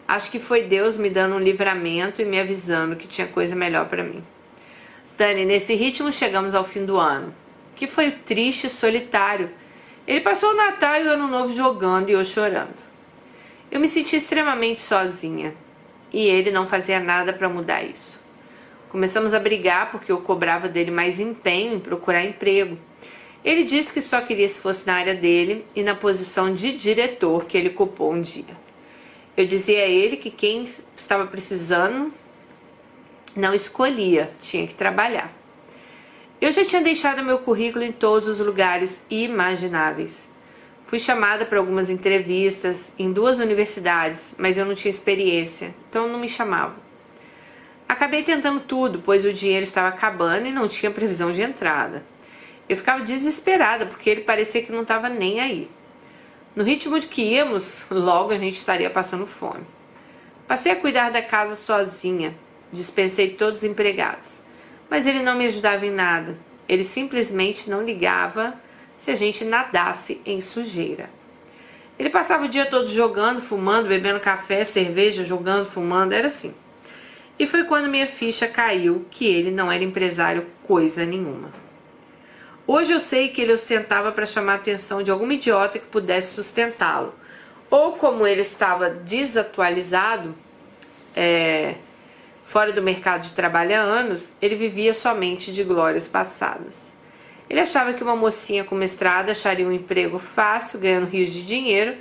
Acho que foi Deus me dando um livramento e me avisando que tinha coisa melhor para mim. Dani, nesse ritmo chegamos ao fim do ano, que foi triste e solitário. Ele passou o Natal e o Ano Novo jogando e eu chorando. Eu me senti extremamente sozinha e ele não fazia nada para mudar isso. Começamos a brigar porque eu cobrava dele mais empenho em procurar emprego. Ele disse que só queria se fosse na área dele e na posição de diretor que ele ocupou um dia. Eu dizia a ele que quem estava precisando não escolhia, tinha que trabalhar. Eu já tinha deixado meu currículo em todos os lugares imagináveis. Fui chamada para algumas entrevistas em duas universidades, mas eu não tinha experiência, então não me chamavam. Acabei tentando tudo, pois o dinheiro estava acabando e não tinha previsão de entrada. Eu ficava desesperada porque ele parecia que não estava nem aí. No ritmo de que íamos, logo a gente estaria passando fome. Passei a cuidar da casa sozinha, Dispensei todos os empregados. Mas ele não me ajudava em nada. Ele simplesmente não ligava se a gente nadasse em sujeira. Ele passava o dia todo jogando, fumando, bebendo café, cerveja, jogando, fumando, era assim. E foi quando minha ficha caiu que ele não era empresário coisa nenhuma. Hoje eu sei que ele ostentava para chamar a atenção de alguma idiota que pudesse sustentá-lo. Ou como ele estava desatualizado, é, Fora do mercado de trabalho há anos, ele vivia somente de glórias passadas. Ele achava que uma mocinha com mestrado acharia um emprego fácil, ganhando rios de dinheiro,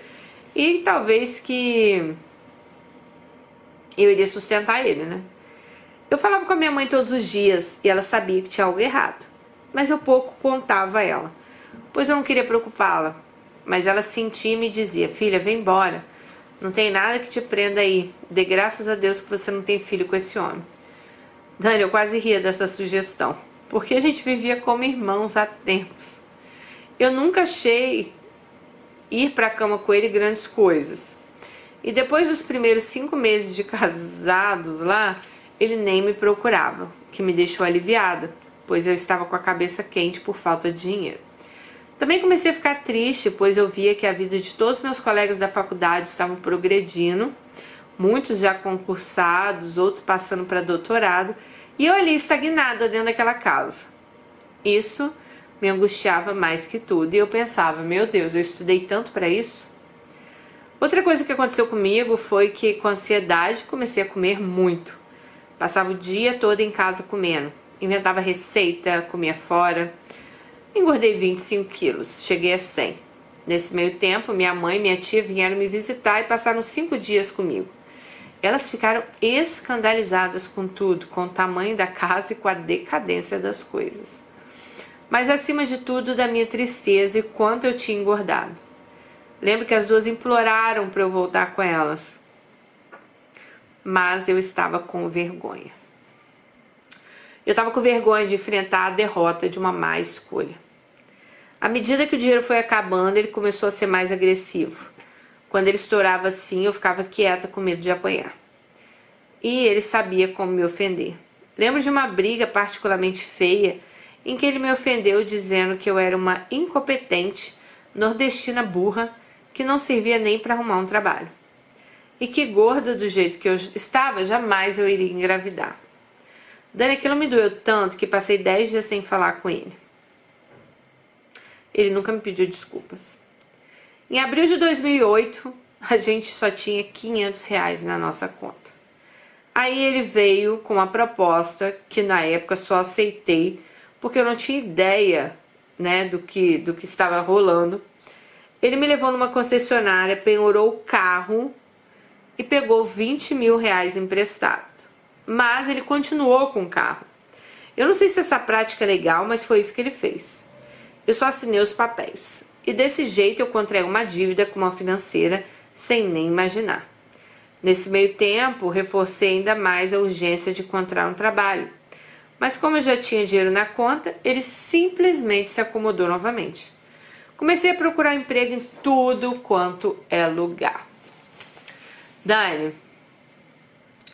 e talvez que eu iria sustentar ele, né? Eu falava com a minha mãe todos os dias e ela sabia que tinha algo errado, mas eu pouco contava a ela, pois eu não queria preocupá-la. Mas ela sentia e me dizia: Filha, vem embora. Não tem nada que te prenda aí. Dê graças a Deus que você não tem filho com esse homem. Dani, eu quase ria dessa sugestão, porque a gente vivia como irmãos há tempos. Eu nunca achei ir para a cama com ele grandes coisas. E depois dos primeiros cinco meses de casados lá, ele nem me procurava, que me deixou aliviada, pois eu estava com a cabeça quente por falta de dinheiro. Também comecei a ficar triste, pois eu via que a vida de todos meus colegas da faculdade estavam progredindo, muitos já concursados, outros passando para doutorado, e eu ali estagnada dentro daquela casa. Isso me angustiava mais que tudo, e eu pensava, meu Deus, eu estudei tanto para isso? Outra coisa que aconteceu comigo foi que com ansiedade comecei a comer muito. Passava o dia todo em casa comendo, inventava receita, comia fora Engordei 25 quilos, cheguei a 100. Nesse meio tempo, minha mãe e minha tia vieram me visitar e passaram cinco dias comigo. Elas ficaram escandalizadas com tudo, com o tamanho da casa e com a decadência das coisas. Mas acima de tudo, da minha tristeza e quanto eu tinha engordado. Lembro que as duas imploraram para eu voltar com elas. Mas eu estava com vergonha. Eu estava com vergonha de enfrentar a derrota de uma má escolha. À medida que o dinheiro foi acabando, ele começou a ser mais agressivo. Quando ele estourava assim, eu ficava quieta com medo de apanhar. E ele sabia como me ofender. Lembro de uma briga particularmente feia em que ele me ofendeu dizendo que eu era uma incompetente nordestina burra que não servia nem para arrumar um trabalho. E que gorda do jeito que eu estava, jamais eu iria engravidar. Dani, aquilo me doeu tanto que passei 10 dias sem falar com ele. Ele nunca me pediu desculpas. Em abril de 2008, a gente só tinha 500 reais na nossa conta. Aí ele veio com uma proposta que na época só aceitei porque eu não tinha ideia, né, do que do que estava rolando. Ele me levou numa concessionária, penhorou o carro e pegou 20 mil reais emprestado. Mas ele continuou com o carro. Eu não sei se essa prática é legal, mas foi isso que ele fez. Eu só assinei os papéis. E desse jeito eu contraí uma dívida com uma financeira sem nem imaginar. Nesse meio tempo, reforcei ainda mais a urgência de encontrar um trabalho. Mas como eu já tinha dinheiro na conta, ele simplesmente se acomodou novamente. Comecei a procurar emprego em tudo quanto é lugar. Dani,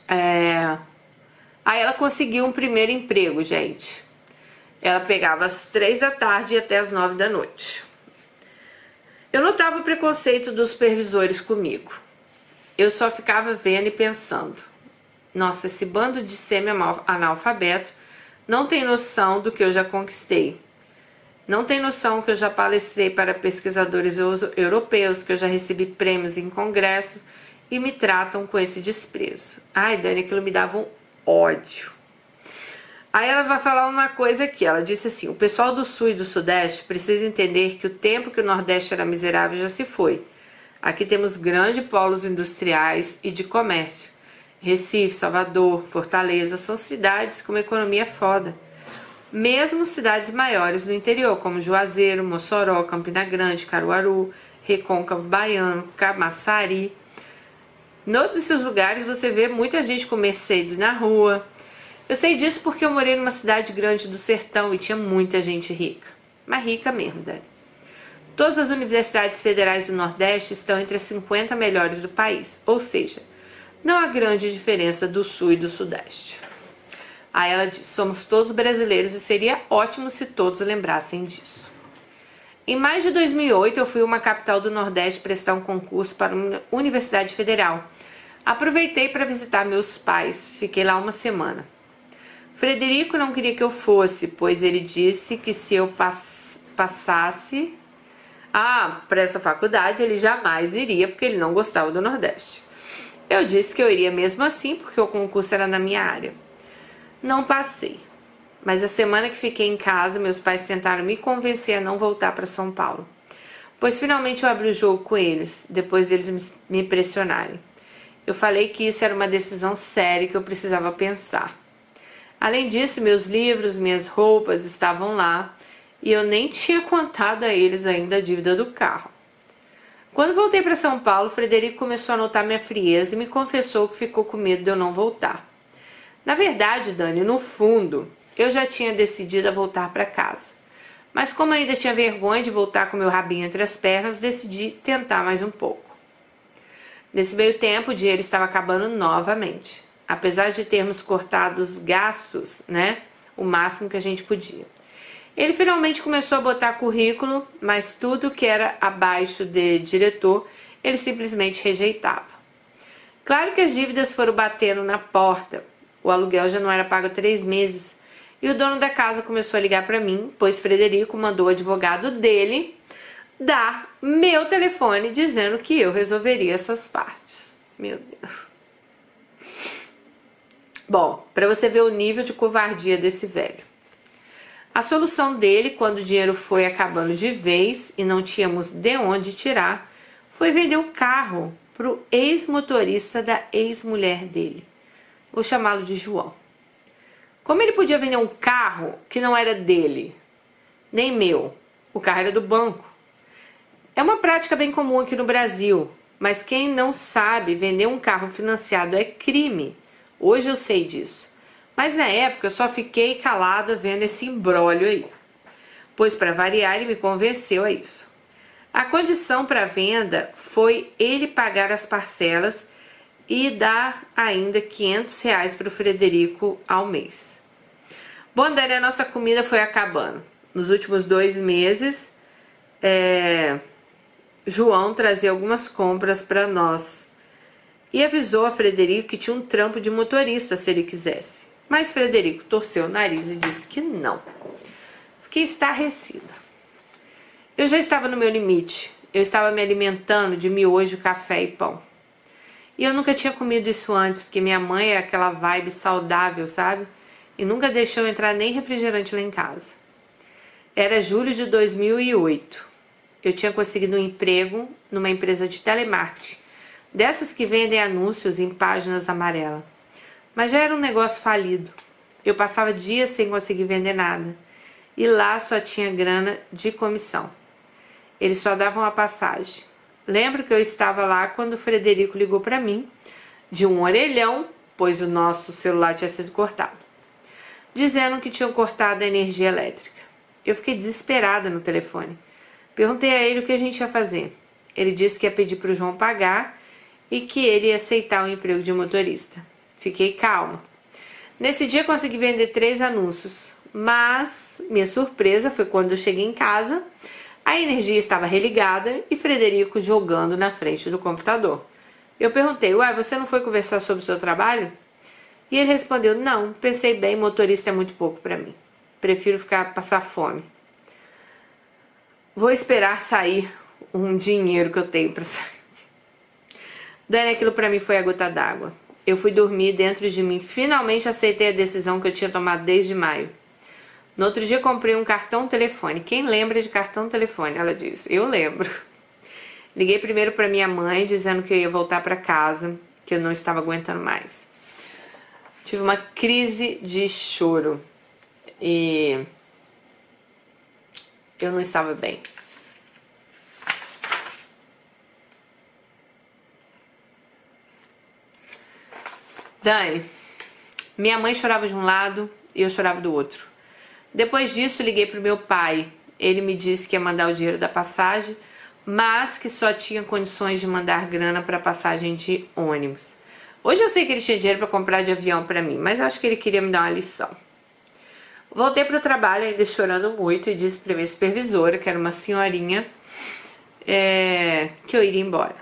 é... aí ela conseguiu um primeiro emprego, gente. Ela pegava às três da tarde e até às nove da noite. Eu notava o preconceito dos supervisores comigo. Eu só ficava vendo e pensando: nossa, esse bando de semi-analfabeto não tem noção do que eu já conquistei. Não tem noção que eu já palestrei para pesquisadores europeus, que eu já recebi prêmios em congressos e me tratam com esse desprezo. Ai, Dani, aquilo me dava um ódio. Aí ela vai falar uma coisa aqui. Ela disse assim: o pessoal do Sul e do Sudeste precisa entender que o tempo que o Nordeste era miserável já se foi. Aqui temos grandes polos industriais e de comércio. Recife, Salvador, Fortaleza são cidades com uma economia foda. Mesmo cidades maiores no interior, como Juazeiro, Mossoró, Campina Grande, Caruaru, Recôncavo Baiano, Camaçari. Noutros desses lugares você vê muita gente com Mercedes na rua, eu sei disso porque eu morei numa cidade grande do sertão e tinha muita gente rica. Mas rica mesmo, Dani. Todas as universidades federais do Nordeste estão entre as 50 melhores do país, ou seja, não há grande diferença do Sul e do Sudeste. Aí ela diz: somos todos brasileiros e seria ótimo se todos lembrassem disso. Em maio de 2008, eu fui uma capital do Nordeste prestar um concurso para uma universidade federal. Aproveitei para visitar meus pais, fiquei lá uma semana. Frederico não queria que eu fosse, pois ele disse que se eu pass passasse ah, para essa faculdade, ele jamais iria porque ele não gostava do Nordeste. Eu disse que eu iria mesmo assim porque o concurso era na minha área. Não passei. Mas a semana que fiquei em casa, meus pais tentaram me convencer a não voltar para São Paulo. Pois finalmente eu abri o jogo com eles, depois deles me pressionarem. Eu falei que isso era uma decisão séria que eu precisava pensar. Além disso, meus livros, minhas roupas estavam lá e eu nem tinha contado a eles ainda a dívida do carro. Quando voltei para São Paulo, Frederico começou a notar minha frieza e me confessou que ficou com medo de eu não voltar. Na verdade, Dani, no fundo, eu já tinha decidido a voltar para casa. Mas como ainda tinha vergonha de voltar com meu rabinho entre as pernas, decidi tentar mais um pouco. Nesse meio tempo, o dinheiro estava acabando novamente apesar de termos cortado os gastos, né, o máximo que a gente podia. Ele finalmente começou a botar currículo, mas tudo que era abaixo de diretor, ele simplesmente rejeitava. Claro que as dívidas foram batendo na porta. O aluguel já não era pago há três meses. E o dono da casa começou a ligar para mim, pois Frederico mandou o advogado dele dar meu telefone dizendo que eu resolveria essas partes. Meu Deus. Bom, para você ver o nível de covardia desse velho. A solução dele, quando o dinheiro foi acabando de vez e não tínhamos de onde tirar, foi vender o carro para o ex-motorista da ex-mulher dele. Vou chamá-lo de João. Como ele podia vender um carro que não era dele, nem meu? O carro era do banco. É uma prática bem comum aqui no Brasil, mas quem não sabe vender um carro financiado é crime. Hoje eu sei disso. Mas na época eu só fiquei calada vendo esse embrólio aí. Pois para variar ele me convenceu a isso. A condição para venda foi ele pagar as parcelas e dar ainda 500 reais para o Frederico ao mês. Bom, Dani, a nossa comida foi acabando. Nos últimos dois meses, é, João trazia algumas compras para nós e avisou a Frederico que tinha um trampo de motorista se ele quisesse. Mas Frederico torceu o nariz e disse que não. Fiquei estarrecida. Eu já estava no meu limite. Eu estava me alimentando de miojo, café e pão. E eu nunca tinha comido isso antes, porque minha mãe é aquela vibe saudável, sabe? E nunca deixou entrar nem refrigerante lá em casa. Era julho de 2008. Eu tinha conseguido um emprego numa empresa de telemarketing dessas que vendem anúncios em páginas amarelas. Mas já era um negócio falido. Eu passava dias sem conseguir vender nada. E lá só tinha grana de comissão. Eles só davam a passagem. Lembro que eu estava lá quando o Frederico ligou para mim, de um orelhão, pois o nosso celular tinha sido cortado, dizendo que tinham cortado a energia elétrica. Eu fiquei desesperada no telefone. Perguntei a ele o que a gente ia fazer. Ele disse que ia pedir para o João pagar e que ele ia aceitar o emprego de motorista. Fiquei calma. Nesse dia consegui vender três anúncios, mas minha surpresa foi quando eu cheguei em casa, a energia estava religada e Frederico jogando na frente do computador. Eu perguntei: Ué, você não foi conversar sobre o seu trabalho? E ele respondeu: Não, pensei bem, motorista é muito pouco para mim. Prefiro ficar passar fome. Vou esperar sair um dinheiro que eu tenho para sair. Dani, aquilo para mim foi a gota d'água. Eu fui dormir dentro de mim. Finalmente aceitei a decisão que eu tinha tomado desde maio. No outro dia comprei um cartão telefone. Quem lembra de cartão telefone? Ela disse. Eu lembro. Liguei primeiro para minha mãe dizendo que eu ia voltar para casa, que eu não estava aguentando mais. Tive uma crise de choro e eu não estava bem. Dani, minha mãe chorava de um lado e eu chorava do outro. Depois disso, liguei pro meu pai. Ele me disse que ia mandar o dinheiro da passagem, mas que só tinha condições de mandar grana para passagem de ônibus. Hoje eu sei que ele tinha dinheiro para comprar de avião para mim, mas eu acho que ele queria me dar uma lição. Voltei para o trabalho ainda chorando muito e disse para minha supervisora, que era uma senhorinha, é, que eu iria embora.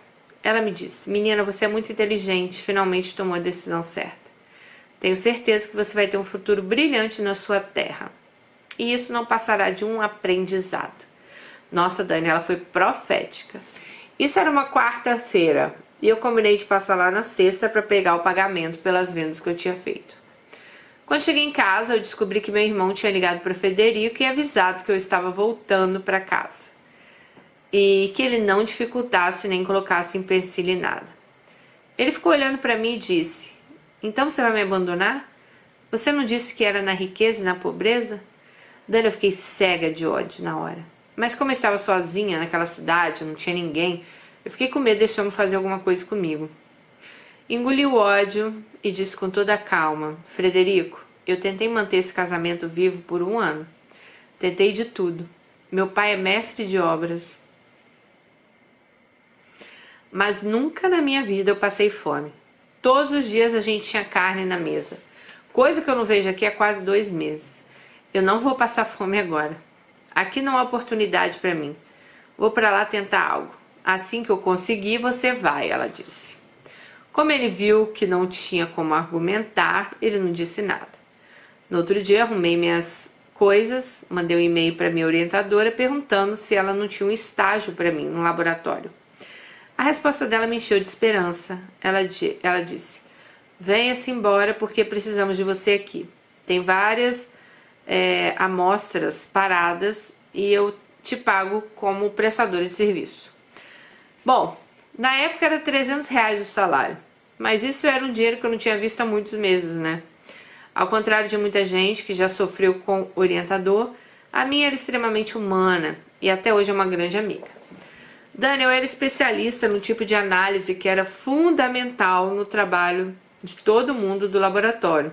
Ela me disse: Menina, você é muito inteligente, finalmente tomou a decisão certa. Tenho certeza que você vai ter um futuro brilhante na sua terra. E isso não passará de um aprendizado. Nossa, Dani, ela foi profética. Isso era uma quarta-feira e eu combinei de passar lá na sexta para pegar o pagamento pelas vendas que eu tinha feito. Quando cheguei em casa, eu descobri que meu irmão tinha ligado para Federico e avisado que eu estava voltando para casa e que ele não dificultasse nem colocasse empecilho em nada. Ele ficou olhando para mim e disse: Então você vai me abandonar? Você não disse que era na riqueza e na pobreza? Dani, eu fiquei cega de ódio na hora. Mas como eu estava sozinha naquela cidade, não tinha ninguém, eu fiquei com medo desse homem fazer alguma coisa comigo. Engoli o ódio e disse com toda a calma: Frederico, eu tentei manter esse casamento vivo por um ano. Tentei de tudo. Meu pai é mestre de obras mas nunca na minha vida eu passei fome. Todos os dias a gente tinha carne na mesa, coisa que eu não vejo aqui há quase dois meses. Eu não vou passar fome agora. Aqui não há oportunidade para mim. Vou para lá tentar algo. Assim que eu conseguir, você vai, ela disse. Como ele viu que não tinha como argumentar, ele não disse nada. No outro dia, arrumei minhas coisas, mandei um e-mail para minha orientadora perguntando se ela não tinha um estágio para mim no laboratório. A resposta dela me encheu de esperança. Ela, ela disse: Venha-se embora porque precisamos de você aqui. Tem várias é, amostras paradas e eu te pago como prestadora de serviço. Bom, na época era 300 reais o salário, mas isso era um dinheiro que eu não tinha visto há muitos meses, né? Ao contrário de muita gente que já sofreu com orientador, a minha era extremamente humana e até hoje é uma grande amiga. Daniel era especialista no tipo de análise que era fundamental no trabalho de todo mundo do laboratório,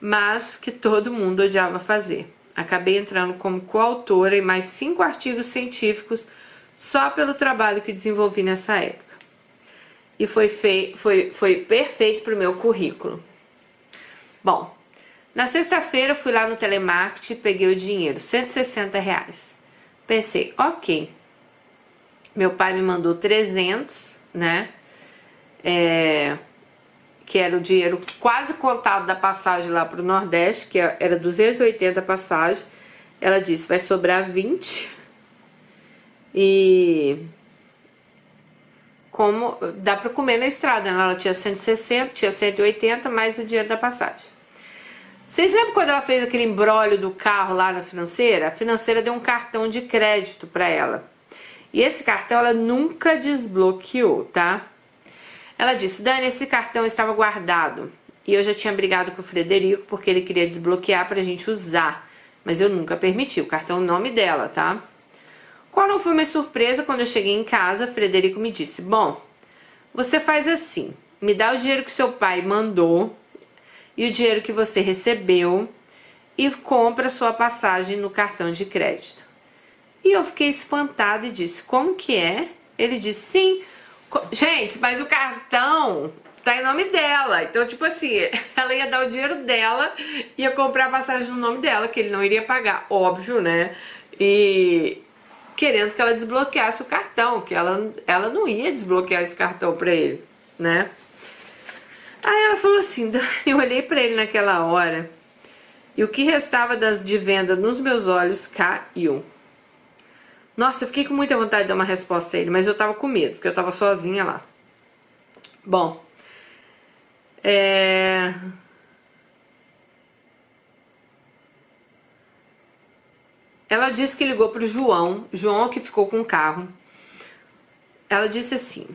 mas que todo mundo odiava fazer. Acabei entrando como coautora em mais cinco artigos científicos só pelo trabalho que desenvolvi nessa época. E foi, fei foi, foi perfeito para o meu currículo. Bom, na sexta-feira fui lá no telemarketing e peguei o dinheiro, 160 reais. Pensei, ok, meu pai me mandou 300, né? É, que era o dinheiro quase contado da passagem lá para o Nordeste, que era 280 passagem. Ela disse: vai sobrar 20. E como dá para comer na estrada, né? Ela tinha 160, tinha 180 mais o dinheiro da passagem. Vocês lembram quando ela fez aquele embrólio do carro lá na financeira? A financeira deu um cartão de crédito para ela. E esse cartão ela nunca desbloqueou, tá? Ela disse: Dani, esse cartão estava guardado E eu já tinha brigado com o Frederico porque ele queria desbloquear pra gente usar. Mas eu nunca permiti. O cartão é o nome dela, tá? Qual não foi minha surpresa quando eu cheguei em casa, Frederico me disse: Bom, você faz assim, me dá o dinheiro que seu pai mandou e o dinheiro que você recebeu e compra sua passagem no cartão de crédito. E eu fiquei espantada e disse: Como que é? Ele disse: Sim. Gente, mas o cartão tá em nome dela. Então, tipo assim, ela ia dar o dinheiro dela, ia comprar a passagem no nome dela, que ele não iria pagar, óbvio, né? E querendo que ela desbloqueasse o cartão, que ela, ela não ia desbloquear esse cartão pra ele, né? Aí ela falou assim, eu olhei para ele naquela hora e o que restava das, de venda nos meus olhos caiu. Nossa, eu fiquei com muita vontade de dar uma resposta a ele, mas eu tava com medo, porque eu tava sozinha lá. Bom, é... Ela disse que ligou pro João, João que ficou com o carro. Ela disse assim: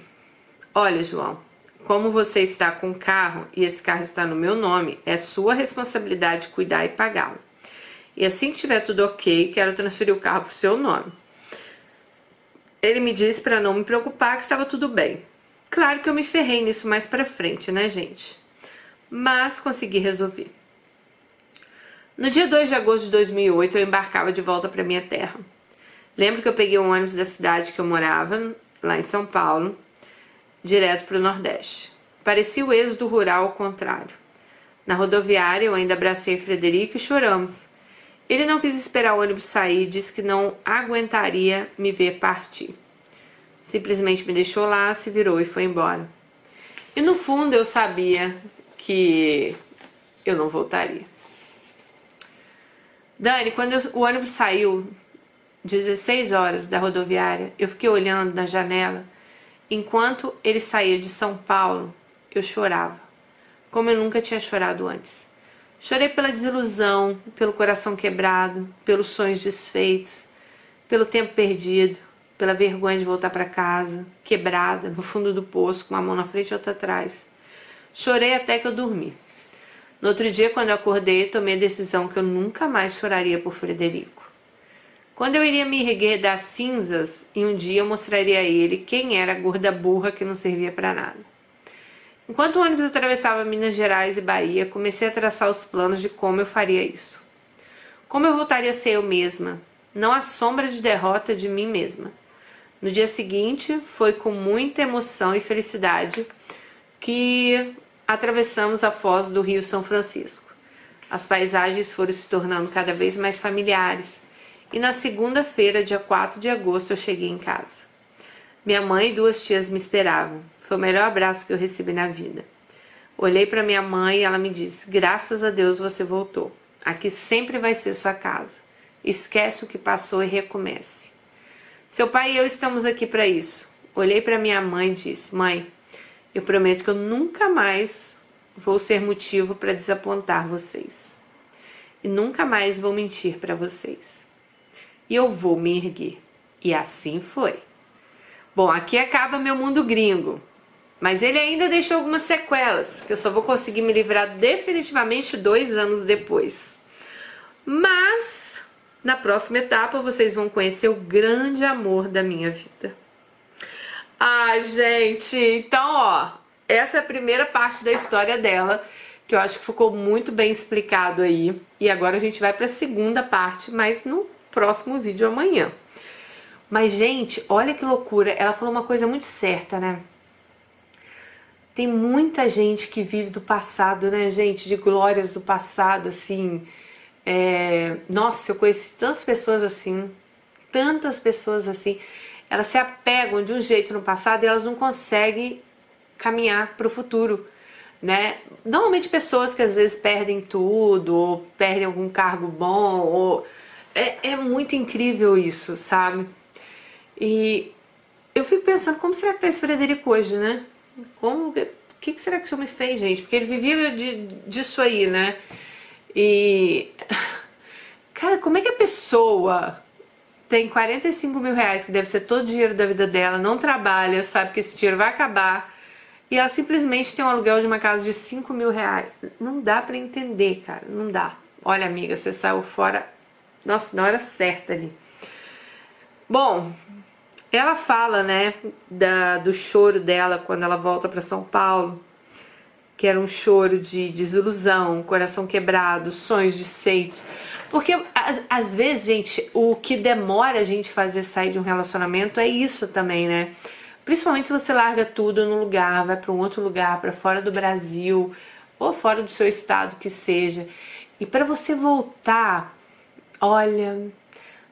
Olha, João, como você está com o carro e esse carro está no meu nome, é sua responsabilidade cuidar e pagá-lo. E assim que tiver tudo ok, quero transferir o carro para o seu nome. Ele me disse para não me preocupar que estava tudo bem. Claro que eu me ferrei nisso mais para frente, né, gente? Mas consegui resolver. No dia 2 de agosto de 2008, eu embarcava de volta para minha terra. Lembro que eu peguei um ônibus da cidade que eu morava, lá em São Paulo, direto para o Nordeste. Parecia o êxodo rural ao contrário. Na rodoviária, eu ainda abracei Frederico e choramos. Ele não quis esperar o ônibus sair e disse que não aguentaria me ver partir. Simplesmente me deixou lá, se virou e foi embora. E no fundo eu sabia que eu não voltaria. Dani, quando eu, o ônibus saiu 16 horas da rodoviária, eu fiquei olhando na janela Enquanto ele saía de São Paulo, eu chorava, como eu nunca tinha chorado antes. Chorei pela desilusão, pelo coração quebrado, pelos sonhos desfeitos, pelo tempo perdido, pela vergonha de voltar para casa, quebrada, no fundo do poço, com uma mão na frente e outra atrás. Chorei até que eu dormi. No outro dia, quando eu acordei, tomei a decisão que eu nunca mais choraria por Frederico. Quando eu iria me erguer das cinzas e um dia eu mostraria a ele quem era a gorda burra que não servia para nada. Enquanto o ônibus atravessava Minas Gerais e Bahia, comecei a traçar os planos de como eu faria isso. Como eu voltaria a ser eu mesma, não a sombra de derrota de mim mesma. No dia seguinte, foi com muita emoção e felicidade que atravessamos a foz do Rio São Francisco. As paisagens foram se tornando cada vez mais familiares e na segunda-feira, dia 4 de agosto, eu cheguei em casa. Minha mãe e duas tias me esperavam. Foi o melhor abraço que eu recebi na vida. Olhei para minha mãe e ela me disse: Graças a Deus você voltou. Aqui sempre vai ser sua casa. Esquece o que passou e recomece. Seu pai e eu estamos aqui para isso. Olhei para minha mãe e disse: Mãe, eu prometo que eu nunca mais vou ser motivo para desapontar vocês. E nunca mais vou mentir para vocês e eu vou me erguer. E assim foi. Bom, aqui acaba meu mundo gringo. Mas ele ainda deixou algumas sequelas, que eu só vou conseguir me livrar definitivamente dois anos depois. Mas na próxima etapa vocês vão conhecer o grande amor da minha vida. Ai, gente, então ó, essa é a primeira parte da história dela, que eu acho que ficou muito bem explicado aí. E agora a gente vai para a segunda parte, mas não próximo vídeo amanhã. Mas, gente, olha que loucura. Ela falou uma coisa muito certa, né? Tem muita gente que vive do passado, né, gente? De glórias do passado, assim. É... Nossa, eu conheci tantas pessoas assim. Tantas pessoas assim. Elas se apegam de um jeito no passado e elas não conseguem caminhar para o futuro. Né? Normalmente pessoas que às vezes perdem tudo, ou perdem algum cargo bom, ou é, é muito incrível isso, sabe? E eu fico pensando, como será que tá esse Frederico hoje, né? Como, o que, será que isso me fez, gente? Porque ele vivia de, disso aí, né? E. Cara, como é que a pessoa tem 45 mil reais, que deve ser todo o dinheiro da vida dela, não trabalha, sabe que esse dinheiro vai acabar, e ela simplesmente tem um aluguel de uma casa de 5 mil reais. Não dá para entender, cara, não dá. Olha, amiga, você saiu fora, nossa, na hora certa ali. Bom, ela fala, né, da, do choro dela quando ela volta para São Paulo, que era um choro de desilusão, coração quebrado, sonhos desfeitos. Porque às, vezes, gente, o que demora a gente fazer sair de um relacionamento é isso também, né? Principalmente se você larga tudo no lugar, vai para um outro lugar, para fora do Brasil ou fora do seu estado que seja. E para você voltar, olha,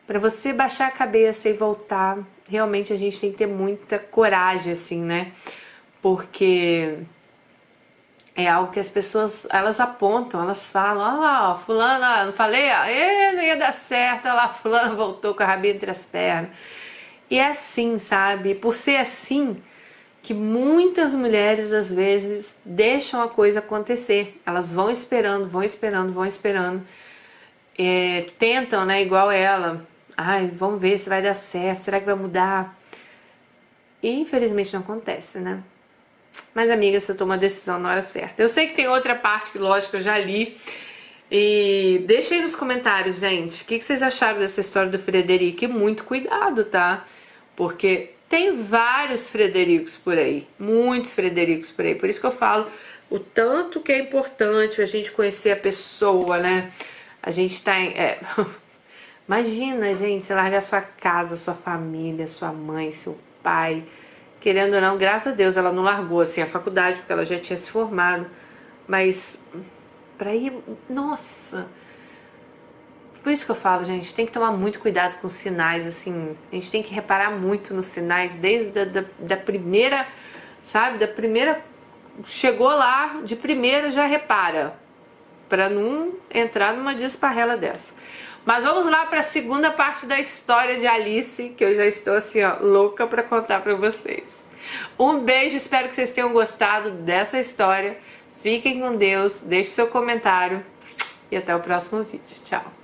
para você baixar a cabeça e voltar, realmente a gente tem que ter muita coragem assim, né? Porque é algo que as pessoas elas apontam, elas falam, olha lá, ó, fulano, não falei, ó, não ia dar certo, olha lá, fulano voltou com a rabinha entre as pernas. E é assim, sabe? Por ser assim, que muitas mulheres às vezes deixam a coisa acontecer. Elas vão esperando, vão esperando, vão esperando. É, tentam, né? Igual ela. Ai, vamos ver se vai dar certo. Será que vai mudar? E infelizmente não acontece, né? Mas, amiga, você toma a decisão na hora certa. Eu sei que tem outra parte que, lógico, eu já li. E deixa aí nos comentários, gente, o que, que vocês acharam dessa história do Frederico. E muito cuidado, tá? Porque tem vários Fredericos por aí, muitos Fredericos por aí. Por isso que eu falo o tanto que é importante a gente conhecer a pessoa, né? A gente tá em. É... Imagina, gente, você largar sua casa, sua família, sua mãe, seu pai. Querendo ou não, graças a Deus ela não largou assim a faculdade, porque ela já tinha se formado. Mas para ir. Nossa! Por isso que eu falo, gente, tem que tomar muito cuidado com os sinais, assim. A gente tem que reparar muito nos sinais, desde a, da, da primeira, sabe? Da primeira. Chegou lá, de primeira já repara. para não entrar numa desparrela dessa. Mas vamos lá para a segunda parte da história de Alice, que eu já estou assim, ó, louca para contar para vocês. Um beijo, espero que vocês tenham gostado dessa história. Fiquem com Deus, deixe seu comentário e até o próximo vídeo. Tchau!